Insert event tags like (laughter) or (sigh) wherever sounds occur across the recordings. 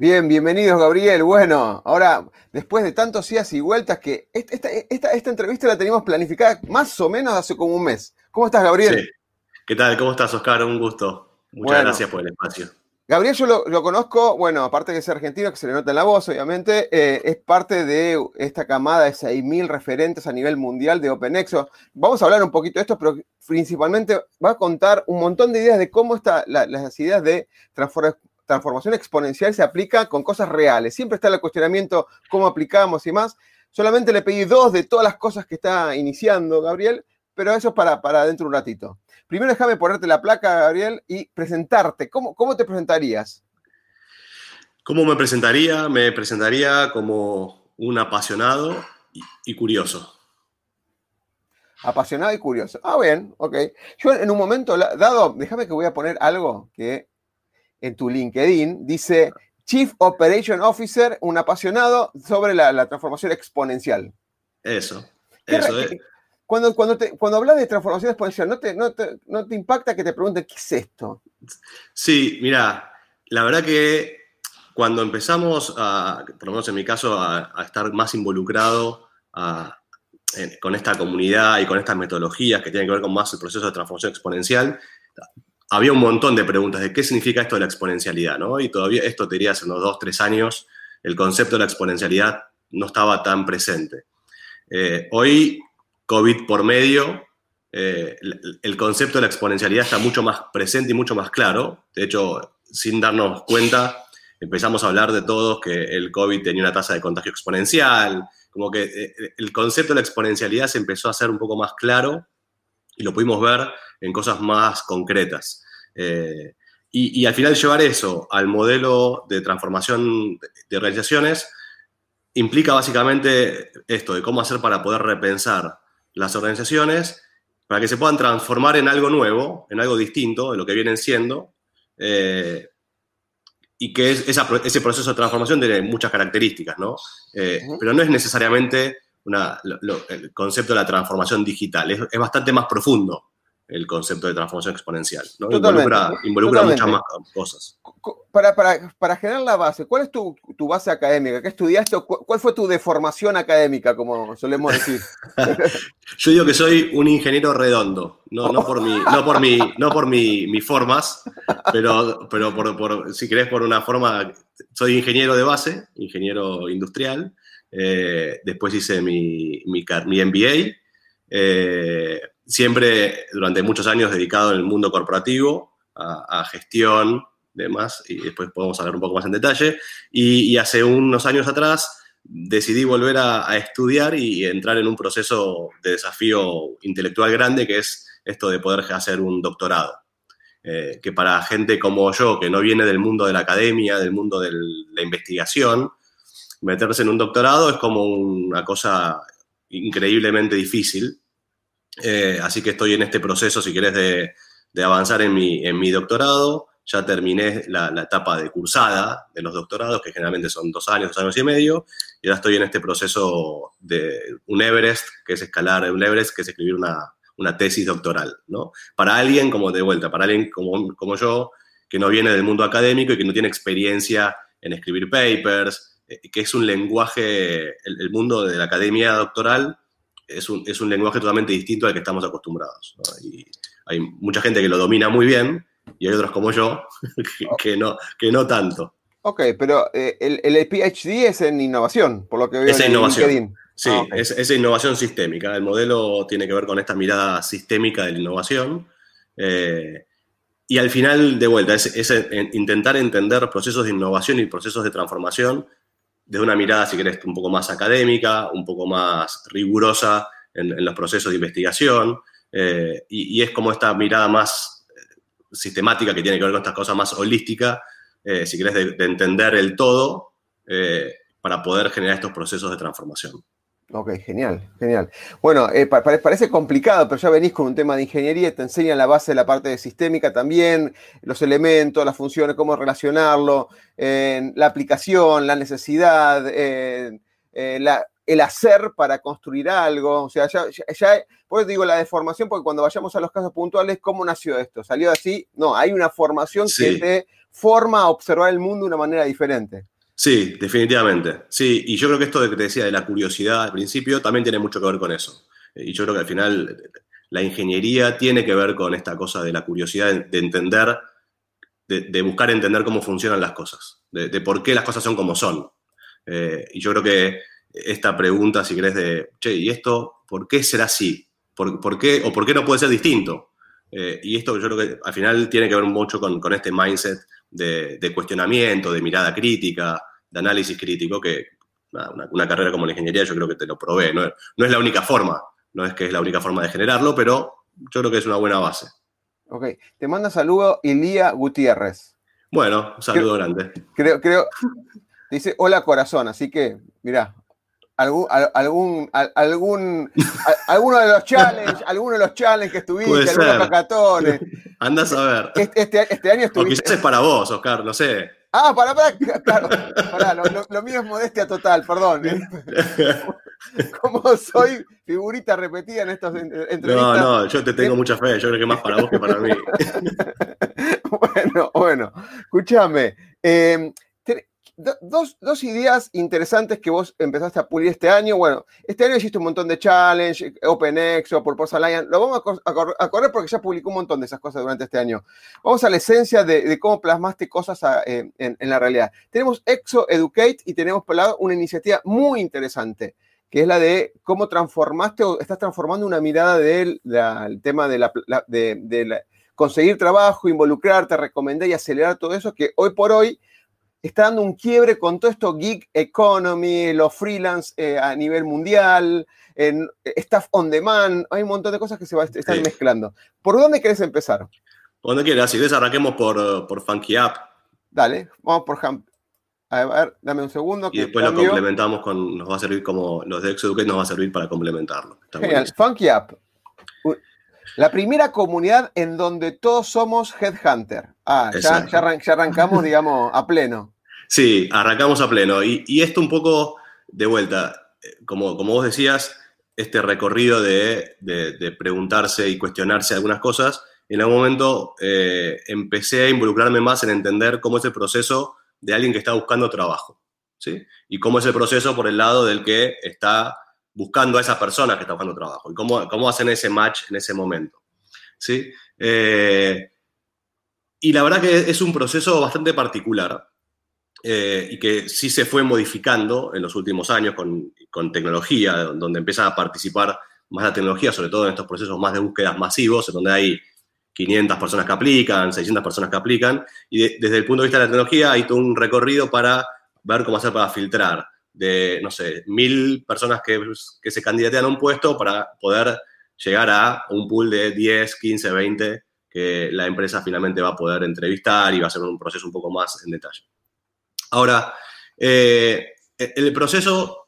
Bien, bienvenidos Gabriel. Bueno, ahora, después de tantos días y vueltas que esta, esta, entrevista la teníamos planificada más o menos hace como un mes. ¿Cómo estás, Gabriel? Sí. ¿Qué tal? ¿Cómo estás, Oscar? Un gusto. Muchas gracias por el espacio. Gabriel, yo lo, conozco, bueno, aparte de ser argentino, que se le nota en la voz, obviamente, eh, es parte de esta camada de 6.000 referentes a nivel mundial de OpenExo. Vamos a hablar un poquito de esto, pero principalmente va a contar un montón de ideas de cómo están las ideas de transformación transformación exponencial se aplica con cosas reales. Siempre está el cuestionamiento cómo aplicamos y más. Solamente le pedí dos de todas las cosas que está iniciando Gabriel, pero eso es para, para dentro de un ratito. Primero déjame ponerte la placa, Gabriel, y presentarte. ¿Cómo, cómo te presentarías? ¿Cómo me presentaría? Me presentaría como un apasionado y, curioso. Apasionado y curioso. Ah, bien, ok. Yo en un momento dado, déjame que voy a poner algo que en tu LinkedIn, dice Chief Operation Officer, un apasionado sobre la, transformación exponencial. Eso, eso es. Cuando, cuando, cuando hablas de transformación exponencial, ¿no te, no, te, impacta que te pregunten qué es esto? Sí, mira, la verdad que cuando empezamos, a, por lo menos en mi caso, a, estar más involucrado con esta comunidad y con estas metodologías que tienen que ver con más el proceso de transformación exponencial, había un montón de preguntas de qué significa esto de la exponencialidad, ¿no? Y todavía esto te diría hace unos dos, tres años, el concepto de la exponencialidad no estaba tan presente. Eh, hoy, COVID por medio, eh, el, concepto de la exponencialidad está mucho más presente y mucho más claro. De hecho, sin darnos cuenta, empezamos a hablar de todos que el COVID tenía una tasa de contagio exponencial, como que eh, el concepto de la exponencialidad se empezó a hacer un poco más claro y lo pudimos ver en cosas más concretas. Eh, y, al final llevar eso al modelo de transformación de organizaciones implica básicamente esto, de cómo hacer para poder repensar las organizaciones para que se puedan transformar en algo nuevo, en algo distinto de lo que vienen siendo, eh, y que ese proceso de transformación tiene muchas características, ¿no? Eh, pero no es necesariamente el concepto de la transformación digital, es bastante más profundo el concepto de transformación exponencial. ¿no? Involucra, muchas más cosas. Para, para, generar la base, ¿cuál es tu, base académica? ¿Qué estudiaste? ¿Cuál fue tu deformación académica, como solemos decir? (laughs) Yo digo que soy un ingeniero redondo, no, no por, mi, no por, mi, no por mi, formas, pero, pero por, si querés por una forma, soy ingeniero de base, ingeniero industrial, eh, después hice mi, mi, MBA, eh, siempre durante muchos años dedicado en el mundo corporativo, a, gestión, demás, y después podemos hablar un poco más en detalle. Y, hace unos años atrás decidí volver a, estudiar y, entrar en un proceso de desafío intelectual grande, que es esto de poder hacer un doctorado. Eh, que para gente como yo, que no viene del mundo de la academia, del mundo de la investigación, meterse en un doctorado es como una cosa increíblemente difícil eh, así que estoy en este proceso, si querés, de, avanzar en mi, en mi, doctorado. Ya terminé la, etapa de cursada de los doctorados, que generalmente son dos años, dos años y medio, y ahora estoy en este proceso de un Everest, que es escalar un Everest, que es escribir una, tesis doctoral, ¿no? Para alguien, como de vuelta, para alguien como, como yo, que no viene del mundo académico y que no tiene experiencia en escribir papers, que es un lenguaje, el mundo de la academia doctoral es un, es un lenguaje totalmente distinto al que estamos acostumbrados. Y hay mucha gente que lo domina muy bien y hay otros como yo (laughs) que, no, que no tanto. Ok, pero eh, el, el, PhD es en innovación, por lo que veo es en, innovación. LinkedIn. Sí, Ah, ok. es, es innovación sistémica. El modelo tiene que ver con esta mirada sistémica de la innovación. eh, y al final, de vuelta, es, es en- intentar entender procesos de innovación y procesos de transformación desde una mirada, si querés, un poco más académica, un poco más rigurosa en, los procesos de investigación. eh, y, es como esta mirada más eh, sistemática que tiene que ver con estas cosas más holística, eh, si querés, de, de entender el todo para poder generar estos procesos de transformación. Ok, genial, genial. Bueno, eh, pa- pare- parece complicado, pero ya venís con un tema de ingeniería, te enseñan la base de la parte de sistémica también, los elementos, las funciones, cómo relacionarlo, eh, la aplicación, la necesidad, eh, la- el hacer para construir algo. O sea, ya, ya, ya- por eso digo la deformación, porque cuando vayamos a los casos puntuales, ¿cómo nació esto? ¿Salió así? No, hay una formación que te forma a observar el mundo de una manera diferente. Sí, definitivamente. Sí, y yo creo que esto de que te decía de la curiosidad al principio también tiene mucho que ver con eso. Y yo creo que al final la ingeniería tiene que ver con esta cosa de la curiosidad de, de entender, de, buscar entender cómo funcionan las cosas, de, por qué las cosas son como son. Eh, y yo creo que esta pregunta, si querés, de, che, ¿y esto por qué será así? ¿Por, qué, ¿O por qué no puede ser distinto? Eh, y esto yo creo que al final tiene que ver mucho con, este mindset de cuestionamiento, de mirada crítica, de análisis crítico, que una, una carrera como la ingeniería yo creo que te lo provee. No, no es la única forma, no es que es la única forma de generarlo, pero yo creo que es una buena base. Ok, te manda saludo Ilía Gutiérrez. Bueno, un saludo grande. Creo, creo, dice hola corazón, así que, mirá, algún, al- algún, al- algún, alguno de los challenges, alguno de los challenges que estuviste, algunos cacatones. (laughs) Andás a ver. Este, este, este año O estuviste. quizás es para vos, Oscar, no sé. Ah, para, para, (laughs) claro, pará, lo, lo- lo mío es modestia total, perdón. ¿eh? (laughs) Como soy figurita repetida en estas en- No, entrevistas. no, yo te tengo mucha fe, yo creo que más para vos que para mí. (laughs) Bueno, bueno, escúchame. eh, dos, dos ideas interesantes que vos empezaste a pulir este año. Bueno, este año hiciste un montón de challenge, OpenExo, Purpose Alliance. Lo vamos a, cor- a cor- a correr porque ya publicó un montón de esas cosas durante este año. Vamos a la esencia de, de cómo plasmaste cosas a- eh, en, en la realidad. Tenemos Exo Educate y tenemos por lado una iniciativa muy interesante que es la de cómo transformaste o estás transformando una mirada del el tema de, la, de- de la- conseguir trabajo, involucrarte, recomendar y acelerar todo eso, que hoy por hoy está dando un quiebre con todo esto gig economy, los freelance eh, a nivel mundial, en, eh, staff on demand, hay un montón de cosas que se va, están Sí. mezclando. ¿Por dónde querés empezar? Cuando quieras, si querés arranquemos por, por Funky App Dale, vamos por Ham. A ver, dame un segundo. y después lo complementamos con, nos va a servir como, los de Exeducate nos va a servir para complementarlo. Está Genial. buenísimo. Funky App. La primera comunidad en donde todos somos headhunter. Ah, ya, Exacto. ya, arran- ya arrancamos, digamos, a pleno. Sí, arrancamos a pleno. Y, y esto un poco de vuelta, eh, como, como vos decías, este recorrido de, de- de preguntarse y cuestionarse algunas cosas, en algún momento eh, empecé a involucrarme más en entender cómo es el proceso de alguien que está buscando trabajo, ¿sí? Y cómo es el proceso por el lado del que está buscando a esa persona que está buscando trabajo. Y cómo, cómo hacen ese match en ese momento, ¿sí? Eh, y la verdad que es un proceso bastante particular, eh, y que sí se fue modificando en los últimos años con, con tecnología, donde empieza a participar más la tecnología, sobre todo en estos procesos más de búsquedas masivos, en donde hay 500 personas que aplican, 600 personas que aplican, y de- desde el punto de vista de la tecnología hay todo un recorrido para ver cómo hacer para filtrar de, no sé, mil personas que, que se candidatean a un puesto para poder llegar a un pool de 10, 15, 20 que la empresa finalmente va a poder entrevistar y va a ser un proceso un poco más en detalle. Ahora, eh, el proceso,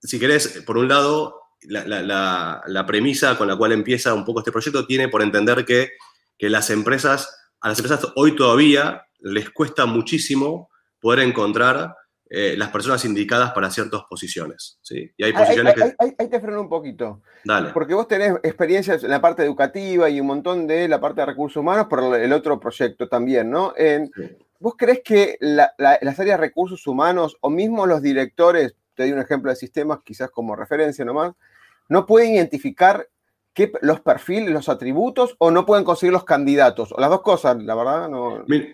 si querés, por un lado, la, la- la- premisa con la cual empieza un poco este proyecto tiene por entender que, que las empresas, a las empresas hoy todavía les cuesta muchísimo poder encontrar eh, las personas indicadas para ciertas posiciones. ¿sí? Y hay Ahí, ahí- posiciones que... ahí- ahí- ahí te freno un poquito. Dale. Porque vos tenés experiencias en la parte educativa y un montón de la parte de recursos humanos por el otro proyecto también, ¿no? Sí. ¿Vos crees que la- la- las áreas de recursos humanos o mismo los directores, te doy un ejemplo de sistemas, quizás como referencia nomás, no pueden identificar qué, los perfiles, los atributos o no pueden conseguir los candidatos? O las dos cosas, la verdad, no. Mira,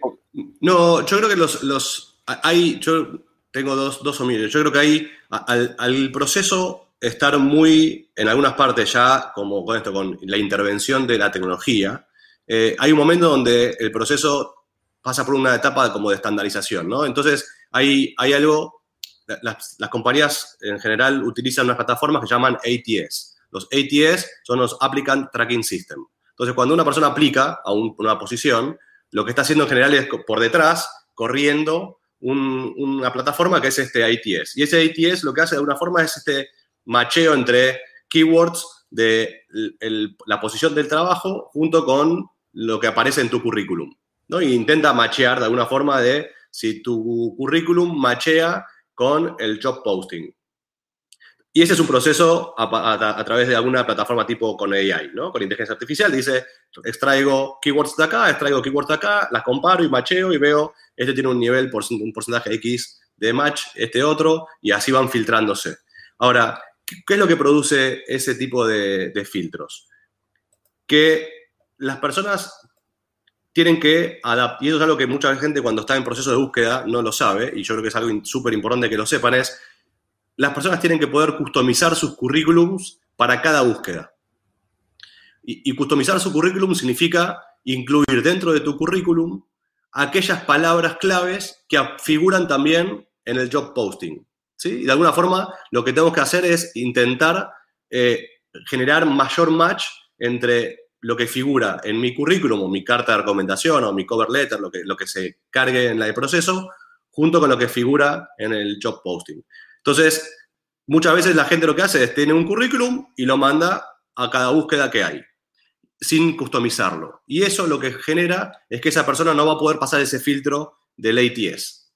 No, yo creo que los, los hay, yo tengo dos, dos opiniones. Yo creo que hay, a- al, proceso estar muy, en algunas partes ya, como con esto, con la intervención de la tecnología, eh, hay un momento donde el proceso pasa por una etapa como de estandarización, ¿no? Entonces, hay, hay algo, las, compañías en general utilizan unas plataformas que llaman ATS. Los ATS son los Applicant Tracking System. Entonces, cuando una persona aplica a una posición, lo que está haciendo en general es por detrás, corriendo una plataforma que es este ATS. Y ese ATS lo que hace de alguna forma es este macheo entre keywords de la posición del trabajo junto con lo que aparece en tu currículum. ¿no? Intenta machear de alguna forma de si tu currículum machea con el job posting. Y ese es un proceso a, través de alguna plataforma tipo con AI, ¿no? Con inteligencia artificial. Dice, extraigo keywords de acá, extraigo keywords de acá, las comparo y macheo y veo, este tiene un nivel, un porcentaje X de match, este otro, y así van filtrándose. Ahora, ¿qué es lo que produce ese tipo de, filtros? Que las personas tienen que adaptar, y eso es algo que mucha gente cuando está en proceso de búsqueda no lo sabe, y yo creo que es algo súper importante que lo sepan, es las personas tienen que poder customizar sus currículums para cada búsqueda. Y, y customizar su currículum significa incluir dentro de tu currículum aquellas palabras claves que figuran también en el job posting. ¿sí? Y de alguna forma lo que tenemos que hacer es intentar eh, generar mayor match entre lo que figura en mi currículum o mi carta de recomendación o mi cover letter, lo que, lo que se cargue en el proceso, junto con lo que figura en el job posting. Entonces, muchas veces la gente lo que hace es tiene un currículum y lo manda a cada búsqueda que hay, sin customizarlo. Y eso lo que genera es que esa persona no va a poder pasar ese filtro del ATS.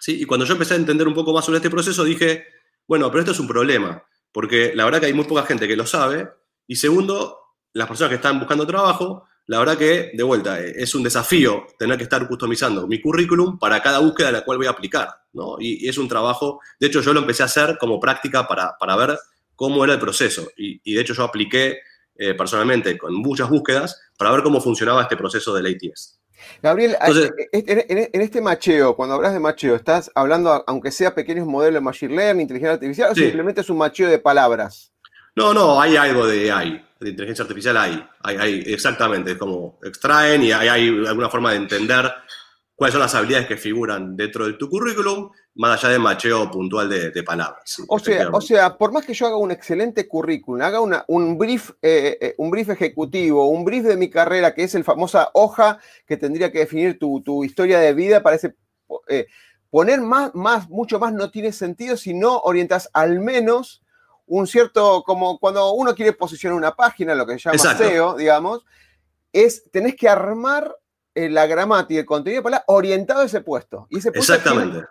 ¿Sí? Y cuando yo empecé a entender un poco más sobre este proceso, dije, bueno, pero esto es un problema, porque la verdad que hay muy poca gente que lo sabe. Y segundo, las personas que están buscando trabajo, la verdad que, de vuelta, eh, es un desafío tener que estar customizando mi currículum para cada búsqueda a la cual voy a aplicar, ¿no? Y, es un trabajo, de hecho yo lo empecé a hacer como práctica para, ver cómo era el proceso. Y, de hecho yo apliqué eh, personalmente con muchas búsquedas para ver cómo funcionaba este proceso del ATS. Gabriel, eh, en, este macheo, cuando hablas de macheo, ¿estás hablando, aunque sea pequeños modelos de Machine Learning, inteligencia artificial, o simplemente es un macheo de palabras? No, no, hay algo de AI de inteligencia artificial hay. hay, exactamente, es como extraen y hay, hay, alguna forma de entender cuáles son las habilidades que figuran dentro de tu currículum, más allá de macheo puntual de, palabras. o, sea, o sea, por más que yo haga un excelente currículum, haga una, un, brief, eh, eh, un brief ejecutivo, un brief de mi carrera, que es el famosa hoja que tendría que definir tu, historia de vida, parece... Eh, poner más, más, mucho más no tiene sentido si no orientas al menos un cierto, como cuando uno quiere posicionar una página, lo que se llama SEO, digamos, es, tenés que armar eh, la gramática y el contenido para orientado a ese puesto. Y ese puesto Exactamente.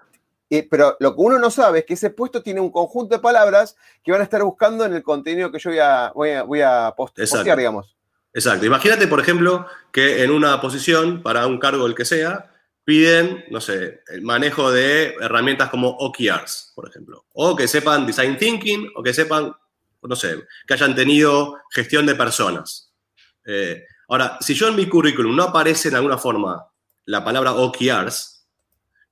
Pero lo que uno no sabe es que ese puesto tiene un conjunto de palabras que van a estar buscando en el contenido que yo voy a, voy a, postear, digamos. Exacto. Imagínate, por ejemplo, que en una posición, para un cargo el que sea, piden, no sé, el manejo de herramientas como OKRs, por ejemplo. O que sepan design thinking, o que sepan, no sé, que hayan tenido gestión de personas. Eh, ahora, si yo en mi currículum no aparece en alguna forma la palabra OKRs,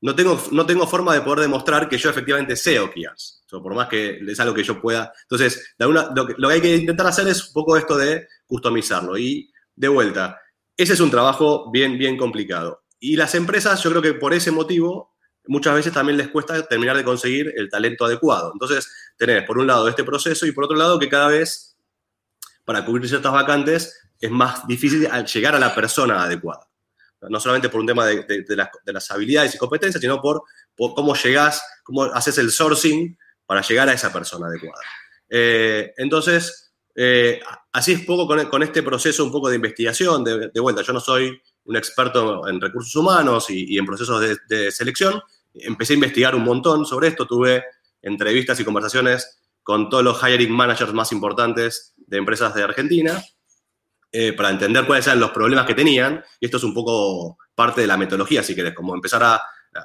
no tengo, no tengo forma de poder demostrar que yo efectivamente sé OKRs. por más que es algo que yo pueda. Entonces, lo, que, lo que hay que intentar hacer es un poco esto de customizarlo. Y de vuelta, ese es un trabajo bien, bien complicado. Y las empresas, yo creo que por ese motivo, muchas veces también les cuesta terminar de conseguir el talento adecuado. Entonces, tenés por un lado este proceso y por otro lado que cada vez, para cubrir ciertas vacantes, es más difícil llegar a la persona adecuada. No solamente por un tema de, las, habilidades y competencias, sino por, cómo llegás, cómo haces el sourcing para llegar a esa persona adecuada. Eh, entonces, eh, así es poco con, este proceso un poco de investigación, de, vuelta. Yo no soy un experto en recursos humanos y, en procesos de, selección. Empecé a investigar un montón sobre esto, tuve entrevistas y conversaciones con todos los hiring managers más importantes de empresas de Argentina eh, para entender cuáles eran los problemas que tenían. Y esto es un poco parte de la metodología, si querés, como empezar a,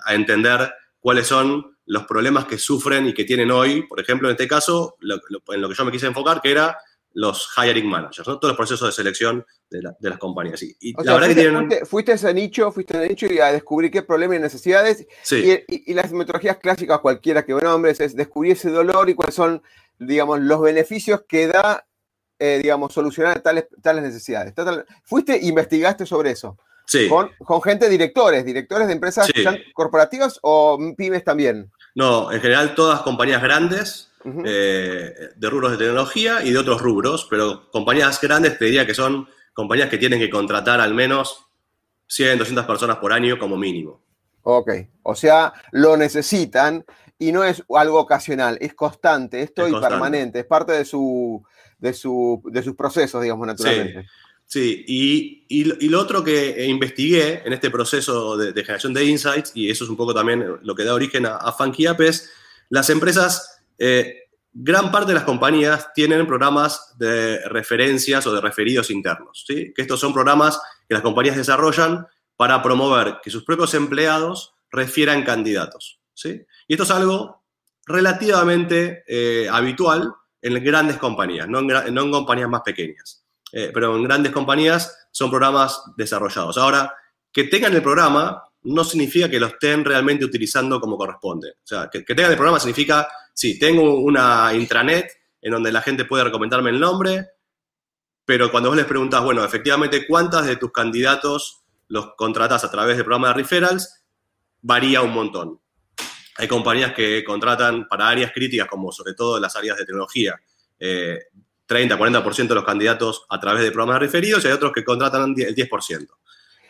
entender cuáles son los problemas que sufren y que tienen hoy, por ejemplo, en este caso, en lo que yo me quise enfocar, que era los hiring managers, ¿no? todos los procesos de selección de, las compañías. Y, la verdad fuiste, que tienen... fuiste, a ese nicho, fuiste a ese nicho y a descubrir qué problemas y necesidades. Y, las metodologías clásicas, cualquiera que nombres, es descubrir ese dolor y cuáles son, digamos, los beneficios que da, eh, digamos, solucionar tales, tales necesidades. Fuiste e investigaste sobre eso. Sí. Con, con, gente, directores, directores de empresas corporativas o pymes también. No, en general todas compañías grandes eh, de rubros de tecnología y de otros rubros, pero compañías grandes te diría que son compañías que tienen que contratar al menos 100, 200 personas por año como mínimo. Ok, o sea, lo necesitan y no es algo ocasional, es constante, esto y permanente, es parte de, su, de, su, de sus procesos, digamos, naturalmente. Sí, Y, lo otro que investigué en este proceso de, generación de insights, y eso es un poco también lo que da origen a, a Funky App, es las empresas eh, gran parte de las compañías tienen programas de referencias o de referidos internos, ¿sí? que estos son programas que las compañías desarrollan para promover que sus propios empleados refieran candidatos. ¿sí? Y esto es algo relativamente eh, habitual en grandes compañías, no en, compañías más pequeñas. Eh, pero en grandes compañías son programas desarrollados. Ahora, que tengan el programa no significa que lo estén realmente utilizando como corresponde. O sea, que, tengan el programa significa, sí, tengo una intranet en donde la gente puede recomendarme el nombre, pero cuando vos les preguntas, bueno, efectivamente, ¿cuántas de tus candidatos los contratas a través del programa de referrals? Varía un montón. Hay compañías que contratan para áreas críticas, como sobre todo las áreas de tecnología, 30, eh, 40% de los candidatos a través de programas referidos y hay otros que contratan el 10%.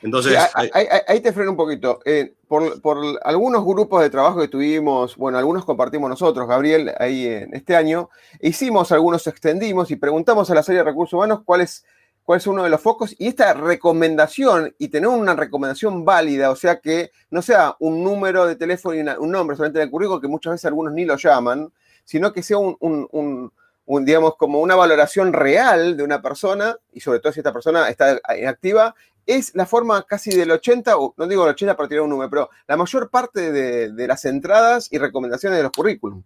Entonces, ahí, te freno un poquito. Eh, por, algunos grupos de trabajo que tuvimos, bueno, algunos compartimos nosotros, Gabriel, ahí en este año, hicimos algunos, extendimos y preguntamos a la serie de recursos humanos cuál es, cuál es uno de los focos y esta recomendación y tener una recomendación válida, o sea que no sea un número de teléfono y un nombre solamente en el currículo, que muchas veces algunos ni lo llaman, sino que sea un, digamos, como una valoración real de una persona, y sobre todo si esta persona está inactiva, es la forma casi del 80, o no digo el 80 para tirar un número, pero la mayor parte de, las entradas y recomendaciones de los currículum.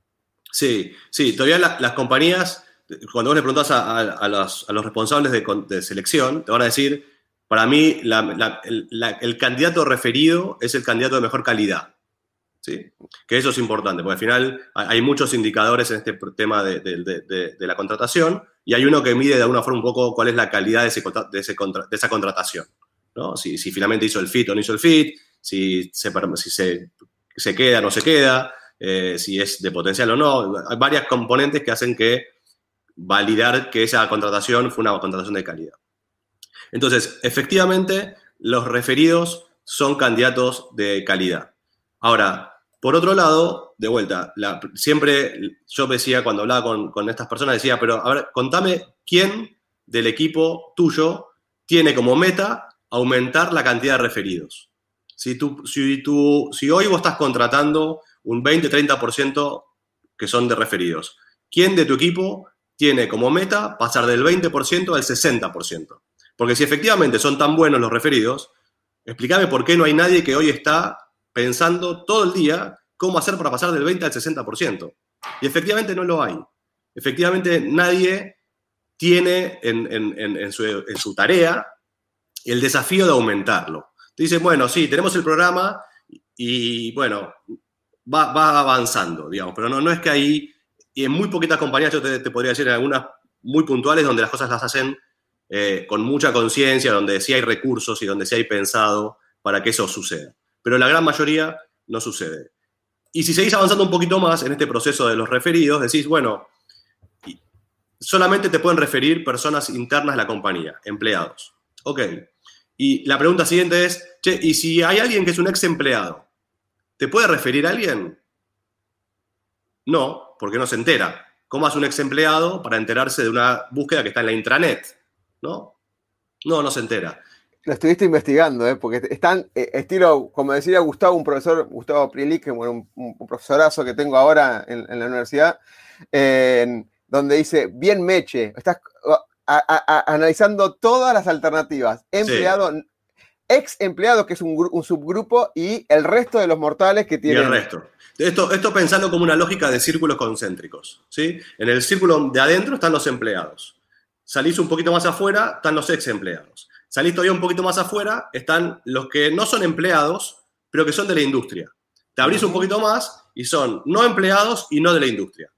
Sí, sí, todavía las compañías, cuando vos le preguntás a, los, responsables de, selección, te van a decir, para mí el, candidato referido es el candidato de mejor calidad. ¿sí? Que eso es importante, porque al final hay muchos indicadores en este tema de, la contratación y hay uno que mide de alguna forma un poco cuál es la calidad de, esa contratación. Si, finalmente hizo el fit o no hizo el fit, si se, si se, queda o no se queda, eh, si es de potencial o no. Hay varias componentes que hacen que validar que esa contratación fue una contratación de calidad. Entonces, efectivamente, los referidos son candidatos de calidad. Ahora, por otro lado, de vuelta, siempre yo decía, cuando hablaba con, estas personas, decía, pero a ver, contame quién del equipo tuyo tiene como meta aumentar la cantidad de referidos. Si, tú, si, tú, si hoy vos estás contratando un 20-30% que son de referidos, ¿quién de tu equipo tiene como meta pasar del 20% al 60%? Porque si efectivamente son tan buenos los referidos, explícame por qué no hay nadie que hoy está pensando todo el día cómo hacer para pasar del 20 al 60%. Y efectivamente no lo hay. Efectivamente nadie tiene en, su, tarea el desafío de aumentarlo. Te dicen, bueno, sí, tenemos el programa y, bueno, va, avanzando, digamos, pero no, no es que ahí, y en muy poquitas compañías, yo te, podría decir, algunas muy puntuales, donde las cosas las hacen eh, con mucha conciencia, donde sí hay recursos y donde sí hay pensado para que eso suceda. Pero la gran mayoría no sucede. Y si seguís avanzando un poquito más en este proceso de los referidos, decís, bueno, solamente te pueden referir personas internas de la compañía, empleados. Ok. Y la pregunta siguiente es, che, ¿y si hay alguien que es un ex empleado? ¿Te puede referir a alguien? No, porque no se entera. ¿Cómo hace un ex empleado para enterarse de una búsqueda que está en la intranet? ¿No? No, no se entera. Lo estuviste investigando, ¿eh? porque están, eh, estilo, como decía Gustavo, un profesor, Gustavo Prielich, que bueno, un, profesorazo que tengo ahora en, la universidad, donde dice, bien meche, estás analizando todas las alternativas. Empleado, ex empleado, que es un, subgrupo, y el resto de los mortales que tienen. Y el resto. Esto, pensando como una lógica de círculos concéntricos. ¿sí? En el círculo de adentro están los empleados. salís un poquito más afuera, están los ex empleados. Salís todavía un poquito más afuera, están los que no son empleados, pero que son de la industria. Te abrís un poquito más y son no empleados y no de la industria.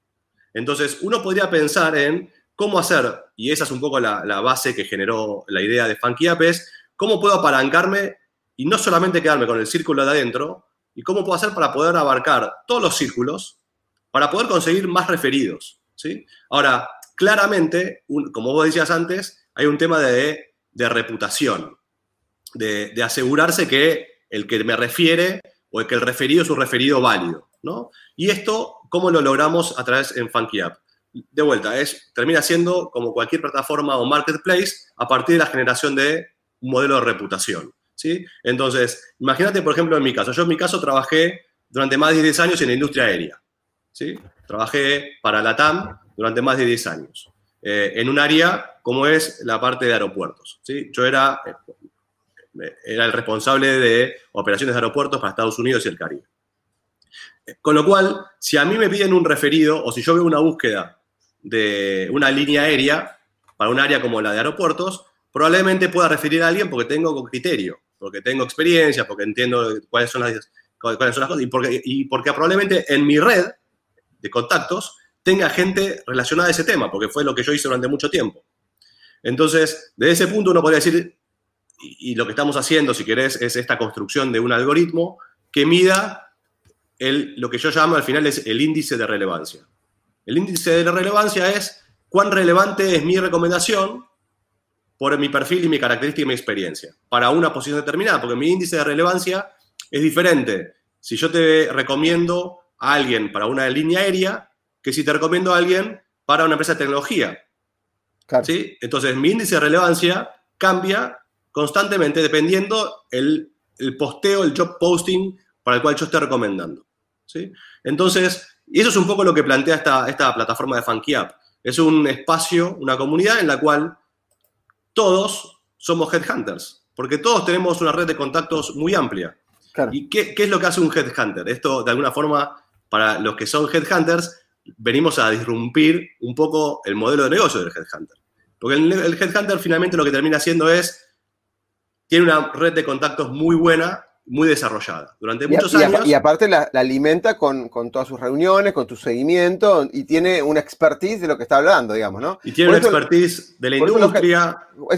Entonces, uno podría pensar en cómo hacer, y esa es un poco la, base que generó la idea de Funky App, cómo puedo apalancarme y no solamente quedarme con el círculo de adentro, y cómo puedo hacer para poder abarcar todos los círculos, para poder conseguir más referidos. ¿sí? Ahora, claramente, como vos decías antes, hay un tema de, reputación, de, asegurarse que el que me refiere o el que el referido es un referido válido. ¿no? Y esto, ¿cómo lo logramos a través en Funky App? De vuelta, es, termina siendo como cualquier plataforma o marketplace a partir de la generación de un modelo de reputación. ¿Sí? Entonces, imagínate, por ejemplo, en mi caso. Yo en mi caso trabajé durante más de 10 años en la industria aérea. ¿sí? Trabajé para la TAM durante más de 10 años, eh, en un área como es la parte de aeropuertos. ¿sí? Yo era, eh, era el responsable de operaciones de aeropuertos para Estados Unidos y el Caribe. Con lo cual, si a mí me piden un referido o si yo veo una búsqueda de una línea aérea para un área como la de aeropuertos, probablemente pueda referir a alguien porque tengo criterio, porque tengo experiencia, porque entiendo cuáles son las, cuáles son las cosas y porque, y porque probablemente en mi red de contactos tenga gente relacionada a ese tema, porque fue lo que yo hice durante mucho tiempo. Entonces, de ese punto uno podría decir, y, lo que estamos haciendo, si querés, es esta construcción de un algoritmo que mida el, lo que yo llamo al final es el índice de relevancia. El índice de relevancia es cuán relevante es mi recomendación por mi perfil y mi característica y mi experiencia para una posición determinada, porque mi índice de relevancia es diferente. Si yo te recomiendo a alguien para una línea aérea, que si te recomiendo a alguien para una empresa de tecnología. ¿sí? Entonces, mi índice de relevancia cambia constantemente dependiendo el, el posteo, el job posting para el cual yo esté recomendando. ¿sí? Entonces, y eso es un poco lo que plantea esta, esta plataforma de Funky App. Es un espacio, una comunidad en la cual todos somos headhunters, porque todos tenemos una red de contactos muy amplia. ¿Y qué, qué, es lo que hace un headhunter? Esto, de alguna forma, para los que son headhunters, venimos a disrumpir un poco el modelo de negocio del headhunter. Porque el, headhunter finalmente lo que termina haciendo es, tiene una red de contactos muy buena, muy desarrollada. Durante muchos años... Y, aparte la, alimenta con, todas sus reuniones, con tu seguimiento, y tiene una expertise de lo que está hablando, digamos, ¿no? Y tiene una expertise de la industria.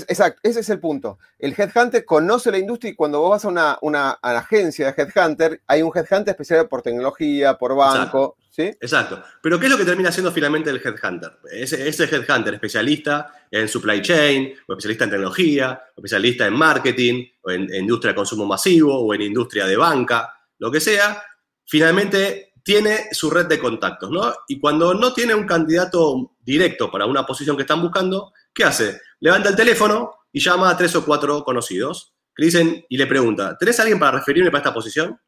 exacto, ese es el punto. El headhunter conoce la industria y cuando vos vas a una, una, agencia de headhunter, hay un headhunter especial por tecnología, por banco, Exacto. Pero ¿qué es lo que termina siendo finalmente el headhunter? Ese, ese headhunter especialista en supply chain, o especialista en tecnología, o especialista en marketing, en, industria de consumo masivo, o en industria de banca, lo que sea, finalmente tiene su red de contactos, ¿no? Y cuando no tiene un candidato directo para una posición que están buscando, ¿qué hace? Levanta el teléfono y llama a tres o cuatro conocidos que dicen y le pregunta, ¿tenés alguien para referirme para esta posición?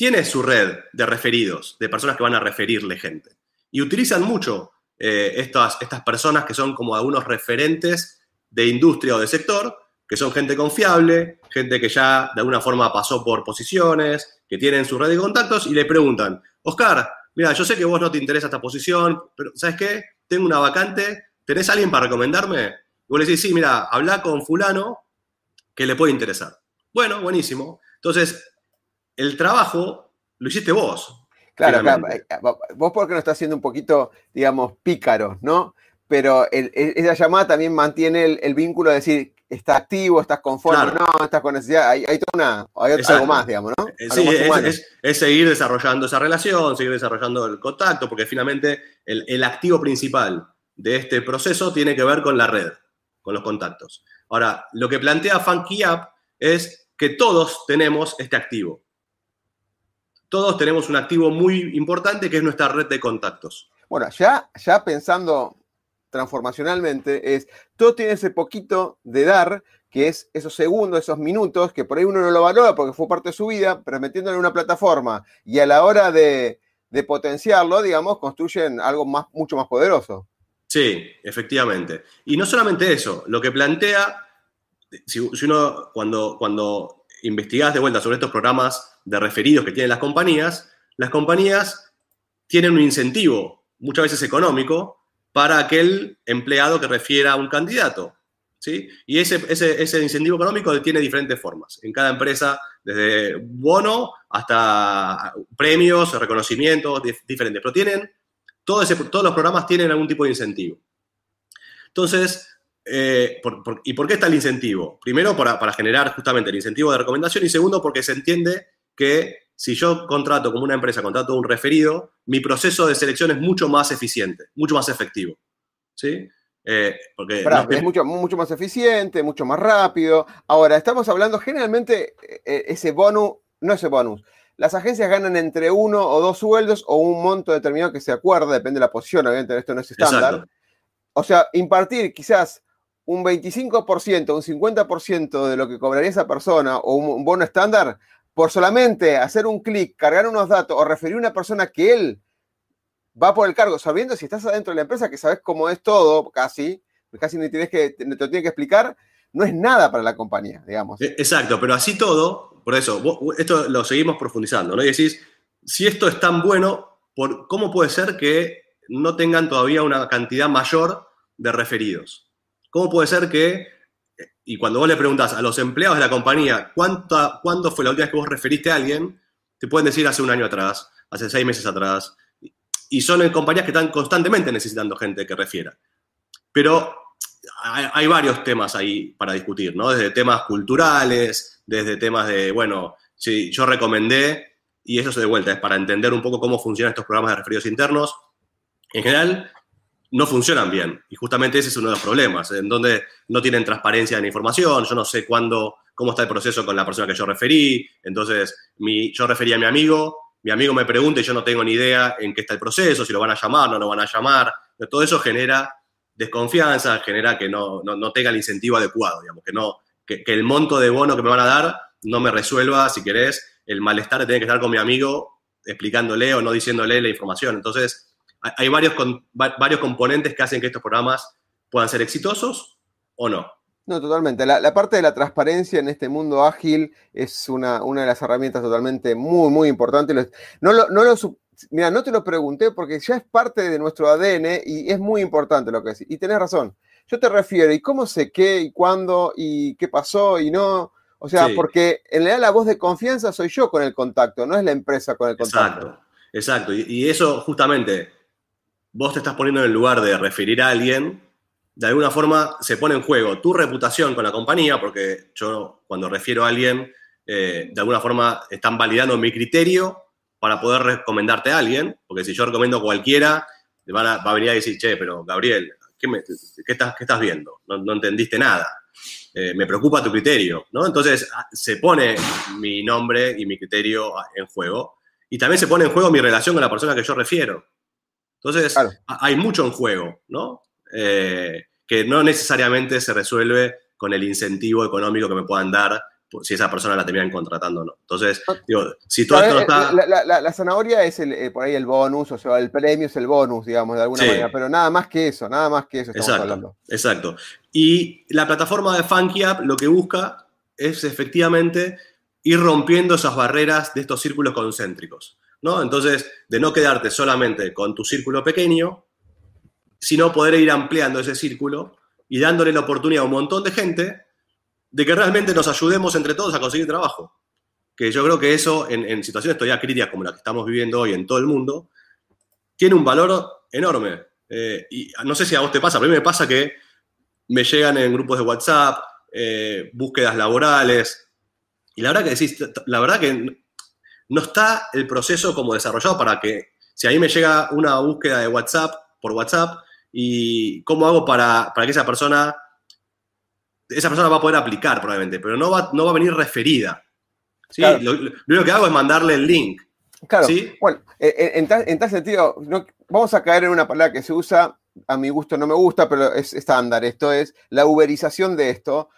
tiene su red de referidos, de personas que van a referirle gente. Y utilizan mucho eh, estas, estas personas que son como algunos referentes de industria o de sector, que son gente confiable, gente que ya de alguna forma pasó por posiciones, que tienen su red de contactos y le preguntan, Oscar, mira, yo sé que vos no te interesa esta posición, pero ¿sabes qué? Tengo una vacante, ¿tenés alguien para recomendarme? Y vos le decís, sí, mira, habla con fulano que le puede interesar. Bueno, buenísimo. Entonces, el trabajo lo hiciste vos. Claro, claro, eh, vos porque no estás siendo un poquito, digamos, pícaro, ¿no? Pero esa llamada también mantiene el, vínculo de decir, está activo, estás conforme, no, estás con necesidad, hay, hay, una, hay algo más, digamos, ¿no? Eh, sí, es, seguir desarrollando esa relación, seguir desarrollando el contacto, porque finalmente el, el activo principal de este proceso tiene que ver con la red, con los contactos. Ahora, lo que plantea Funky App es que todos tenemos este activo todos tenemos un activo muy importante que es nuestra red de contactos. Bueno, ya, ya pensando transformacionalmente, es todo tiene ese poquito de dar, que es esos segundos, esos minutos, que por ahí uno no lo valora porque fue parte de su vida, pero metiéndolo en una plataforma y a la hora de, potenciarlo, digamos, construyen algo más, mucho más poderoso. Sí, efectivamente. Y no solamente eso, lo que plantea, si, uno cuando, cuando investigás de vuelta sobre estos programas de referidos que tienen las compañías, las compañías tienen un incentivo, muchas veces económico, para aquel empleado que refiera a un candidato. ¿sí? Y ese, ese, incentivo económico tiene diferentes formas. En cada empresa, desde bono hasta premios, reconocimientos, diferentes. Pero tienen, todos los programas tienen algún tipo de incentivo. Entonces, eh, ¿y por qué está el incentivo? Primero, para, para generar justamente el incentivo de recomendación y segundo, porque se entiende que si yo contrato como una empresa, contrato un referido, mi proceso de selección es mucho más eficiente, mucho más efectivo. ¿Sí? Eh, porque es mucho, mucho más eficiente, mucho más rápido. Ahora, estamos hablando generalmente eh, ese bonus, no ese bonus. Las agencias ganan entre uno o dos sueldos o un monto determinado que se acuerda, depende de la posición, obviamente esto no es estándar. O sea, impartir quizás un 25%, un 50% de lo que cobraría esa persona o un bono estándar por solamente hacer un clic, cargar unos datos o referir a una persona que él va por el cargo, sabiendo si estás adentro de la empresa, que sabes cómo es todo, casi, casi ni tienes que, te lo tiene que explicar, no es nada para la compañía, digamos. E, exacto, pero así todo, por eso, esto lo seguimos profundizando, ¿no? Y decís, si esto es tan bueno, por, ¿cómo puede ser que no tengan todavía una cantidad mayor de referidos? ¿Cómo puede ser que y cuando vos le preguntas a los empleados de la compañía cuándo fue la última vez que vos referiste a alguien, te pueden decir hace un año atrás, hace seis meses atrás. Y son compañías que están constantemente necesitando gente que refiera. Pero hay, varios temas ahí para discutir, ¿no? Desde temas culturales, desde temas de, bueno, si yo recomendé, y eso se de vuelta, es para entender un poco cómo funcionan estos programas de referidos internos. En general, no funcionan bien. Y justamente ese es uno de los problemas, en donde no tienen transparencia en información, yo no sé cuándo, cómo está el proceso con la persona que yo referí, entonces mi, yo referí a mi amigo, mi amigo me pregunta y yo no tengo ni idea en qué está el proceso, si lo van a llamar, no lo van a llamar, todo eso genera desconfianza, genera que no, tenga el incentivo adecuado, digamos, que, no, que, el monto de bono que me van a dar no me resuelva, si querés, el malestar de tener que estar con mi amigo explicándole o no diciéndole la información. Entonces, hay varios, varios componentes que hacen que estos programas puedan ser exitosos o no. No, totalmente. La, parte de la transparencia en este mundo ágil es una, una de las herramientas totalmente muy, muy importante. No lo, no lo, mira, no te lo pregunté porque ya es parte de nuestro ADN y es muy importante lo que decís. Y tenés razón. Yo te refiero, ¿y cómo sé qué y cuándo y qué pasó y no? O sea, porque en realidad la voz de confianza soy yo con el contacto, no es la empresa con el contacto. Exacto, exacto. y eso justamente vos te estás poniendo en el lugar de referir a alguien, de alguna forma se pone en juego tu reputación con la compañía, porque yo cuando refiero a alguien, eh, de alguna forma están validando mi criterio para poder recomendarte a alguien, porque si yo recomiendo a cualquiera, va a venir a decir, che, pero Gabriel, ¿qué, estás, estás, viendo? No, entendiste nada. Eh, me preocupa tu criterio, ¿no? Entonces ah, se pone mi nombre y mi criterio en juego. Y también se pone en juego mi relación con la persona que yo refiero. Entonces, hay mucho en juego, ¿no? Eh, que no necesariamente se resuelve con el incentivo económico que me puedan dar si esa persona la terminan contratando o no. Entonces, ah, digo, si todo esto no está... La, zanahoria es el, eh, por ahí el bonus, o sea, el premio es el bonus, digamos, de alguna manera, pero nada más que eso, nada más que eso estamos exacto, hablando. Exacto. Y la plataforma de Funky App lo que busca es efectivamente ir rompiendo esas barreras de estos círculos concéntricos. ¿No? Entonces, de no quedarte solamente con tu círculo pequeño, sino poder ir ampliando ese círculo y dándole la oportunidad a un montón de gente de que realmente nos ayudemos entre todos a conseguir trabajo. Que yo creo que eso, en, situaciones todavía críticas como la que estamos viviendo hoy en todo el mundo, tiene un valor enorme. Eh, y no sé si a vos te pasa, pero a mí me pasa que me llegan en grupos de WhatsApp, eh, búsquedas laborales, y la verdad que decís, la verdad que no está el proceso como desarrollado para que, si a mí me llega una búsqueda de WhatsApp por WhatsApp, y cómo hago para, que esa persona, esa persona va a poder aplicar probablemente, pero no va, no va a venir referida. ¿sí? Lo, único que hago es mandarle el link. Claro, bueno, en, tal, sentido, vamos a caer en una palabra que se usa, a mi gusto no me gusta, pero es estándar, esto es la uberización de esto.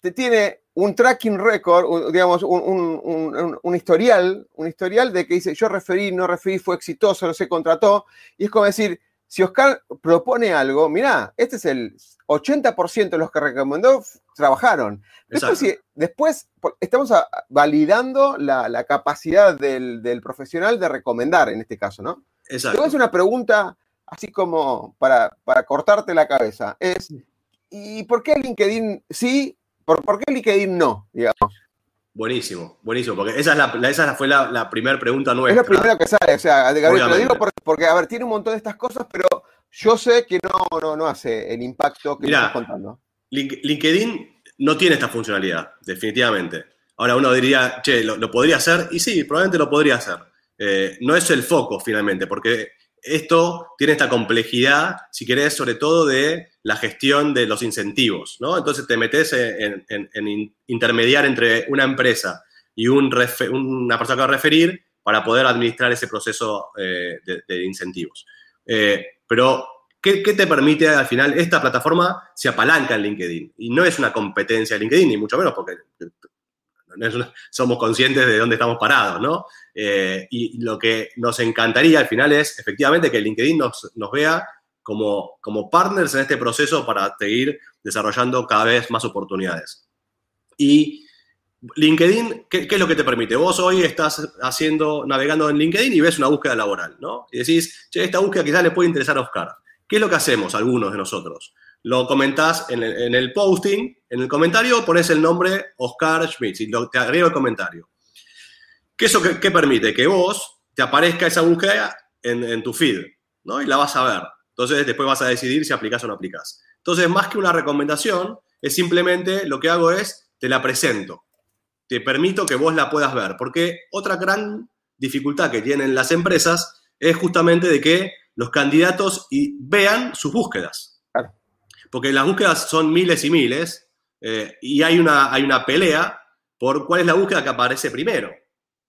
Te tiene un tracking record, digamos, un, historial, un historial de que dice yo referí, no referí, fue exitoso, no se contrató. Y es como decir, si Oscar propone algo, mira, este es el 80% de los que recomendó trabajajaron. Después, después estamos validando la, capacidad del, profesional de recomendar en este caso, ¿no? Exacto. Hacer una pregunta así como para, para cortarte la cabeza, es, ¿y por qué LinkedIn sí? ¿Por, por qué LinkedIn no? Digamos. Buenísimo, buenísimo, porque esa, es la, esa fue la, primera pregunta nuestra. Es lo primero que sale, o sea, Gabriel, te lo digo porque, a ver, tiene un montón de estas cosas, pero yo sé que no, no, no hace el impacto que estás contando. LinkedIn no tiene esta funcionalidad, definitivamente. Ahora uno diría, che, ¿lo, podría hacer? Y sí, probablemente lo podría hacer. Eh, no es el foco finalmente, porque esto tiene esta complejidad, si querés, sobre todo de la gestión de los incentivos, ¿no? Entonces te metes en, intermediar entre una empresa y un una persona que va a referir para poder administrar ese proceso eh, de, incentivos. Eh, pero, ¿qué, te permite al final? Esta plataforma se apalanca en LinkedIn y no es una competencia de LinkedIn, ni mucho menos porque (laughs) somos conscientes de dónde estamos parados, ¿no? Eh, y lo que nos encantaría al final es efectivamente que LinkedIn nos, nos vea como, como partners en este proceso para seguir desarrollando cada vez más oportunidades. Y LinkedIn, ¿qué, es lo que te permite? Vos hoy estás haciendo, navegando en LinkedIn y ves una búsqueda laboral, ¿no? Y decís, che, esta búsqueda quizás le puede interesar a Oscar. ¿Qué es lo que hacemos algunos de nosotros? Lo comentás en el, posting, en el comentario pones el nombre Oscar Schmidt y te agrego el comentario. ¿Qué eso qué, permite? Que vos te aparezca esa búsqueda en, en tu feed, ¿no? Y la vas a ver. Entonces después vas a decidir si aplicas o no aplicas. Entonces, más que una recomendación, es simplemente lo que hago es, te la presento. Te permito que vos la puedas ver. Porque otra gran dificultad que tienen las empresas es justamente de que los candidatos vean sus búsquedas. Porque las búsquedas son miles y miles eh, y hay una, hay una pelea por cuál es la búsqueda que aparece primero.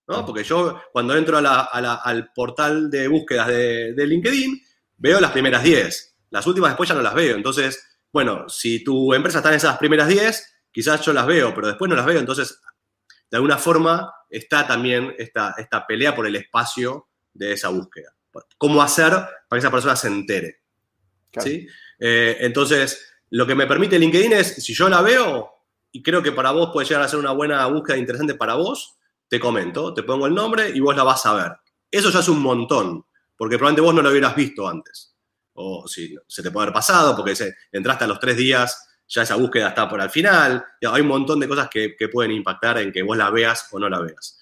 Porque yo cuando entro al portal de búsquedas de, de LinkedIn, veo las primeras 10. Las últimas después ya no las veo. Entonces, bueno, si tu empresa está en esas primeras 10, quizás yo las veo, pero después no las veo. Entonces, de alguna forma está también esta, esta pelea por el espacio de esa búsqueda. ¿Cómo hacer para que esa persona se entere? ¿Sí? Eh, entonces, lo que me permite LinkedIn es, si yo la veo y creo que para vos puede llegar a ser una buena búsqueda interesante para vos, te comento, te pongo el nombre y vos la vas a ver. Eso ya es un montón porque probablemente vos no lo hubieras visto antes. O si se te puede haber pasado, porque se, entraste a los tres días, ya esa búsqueda está por al final. Hay un montón de cosas que, pueden impactar en que vos la veas o no la veas.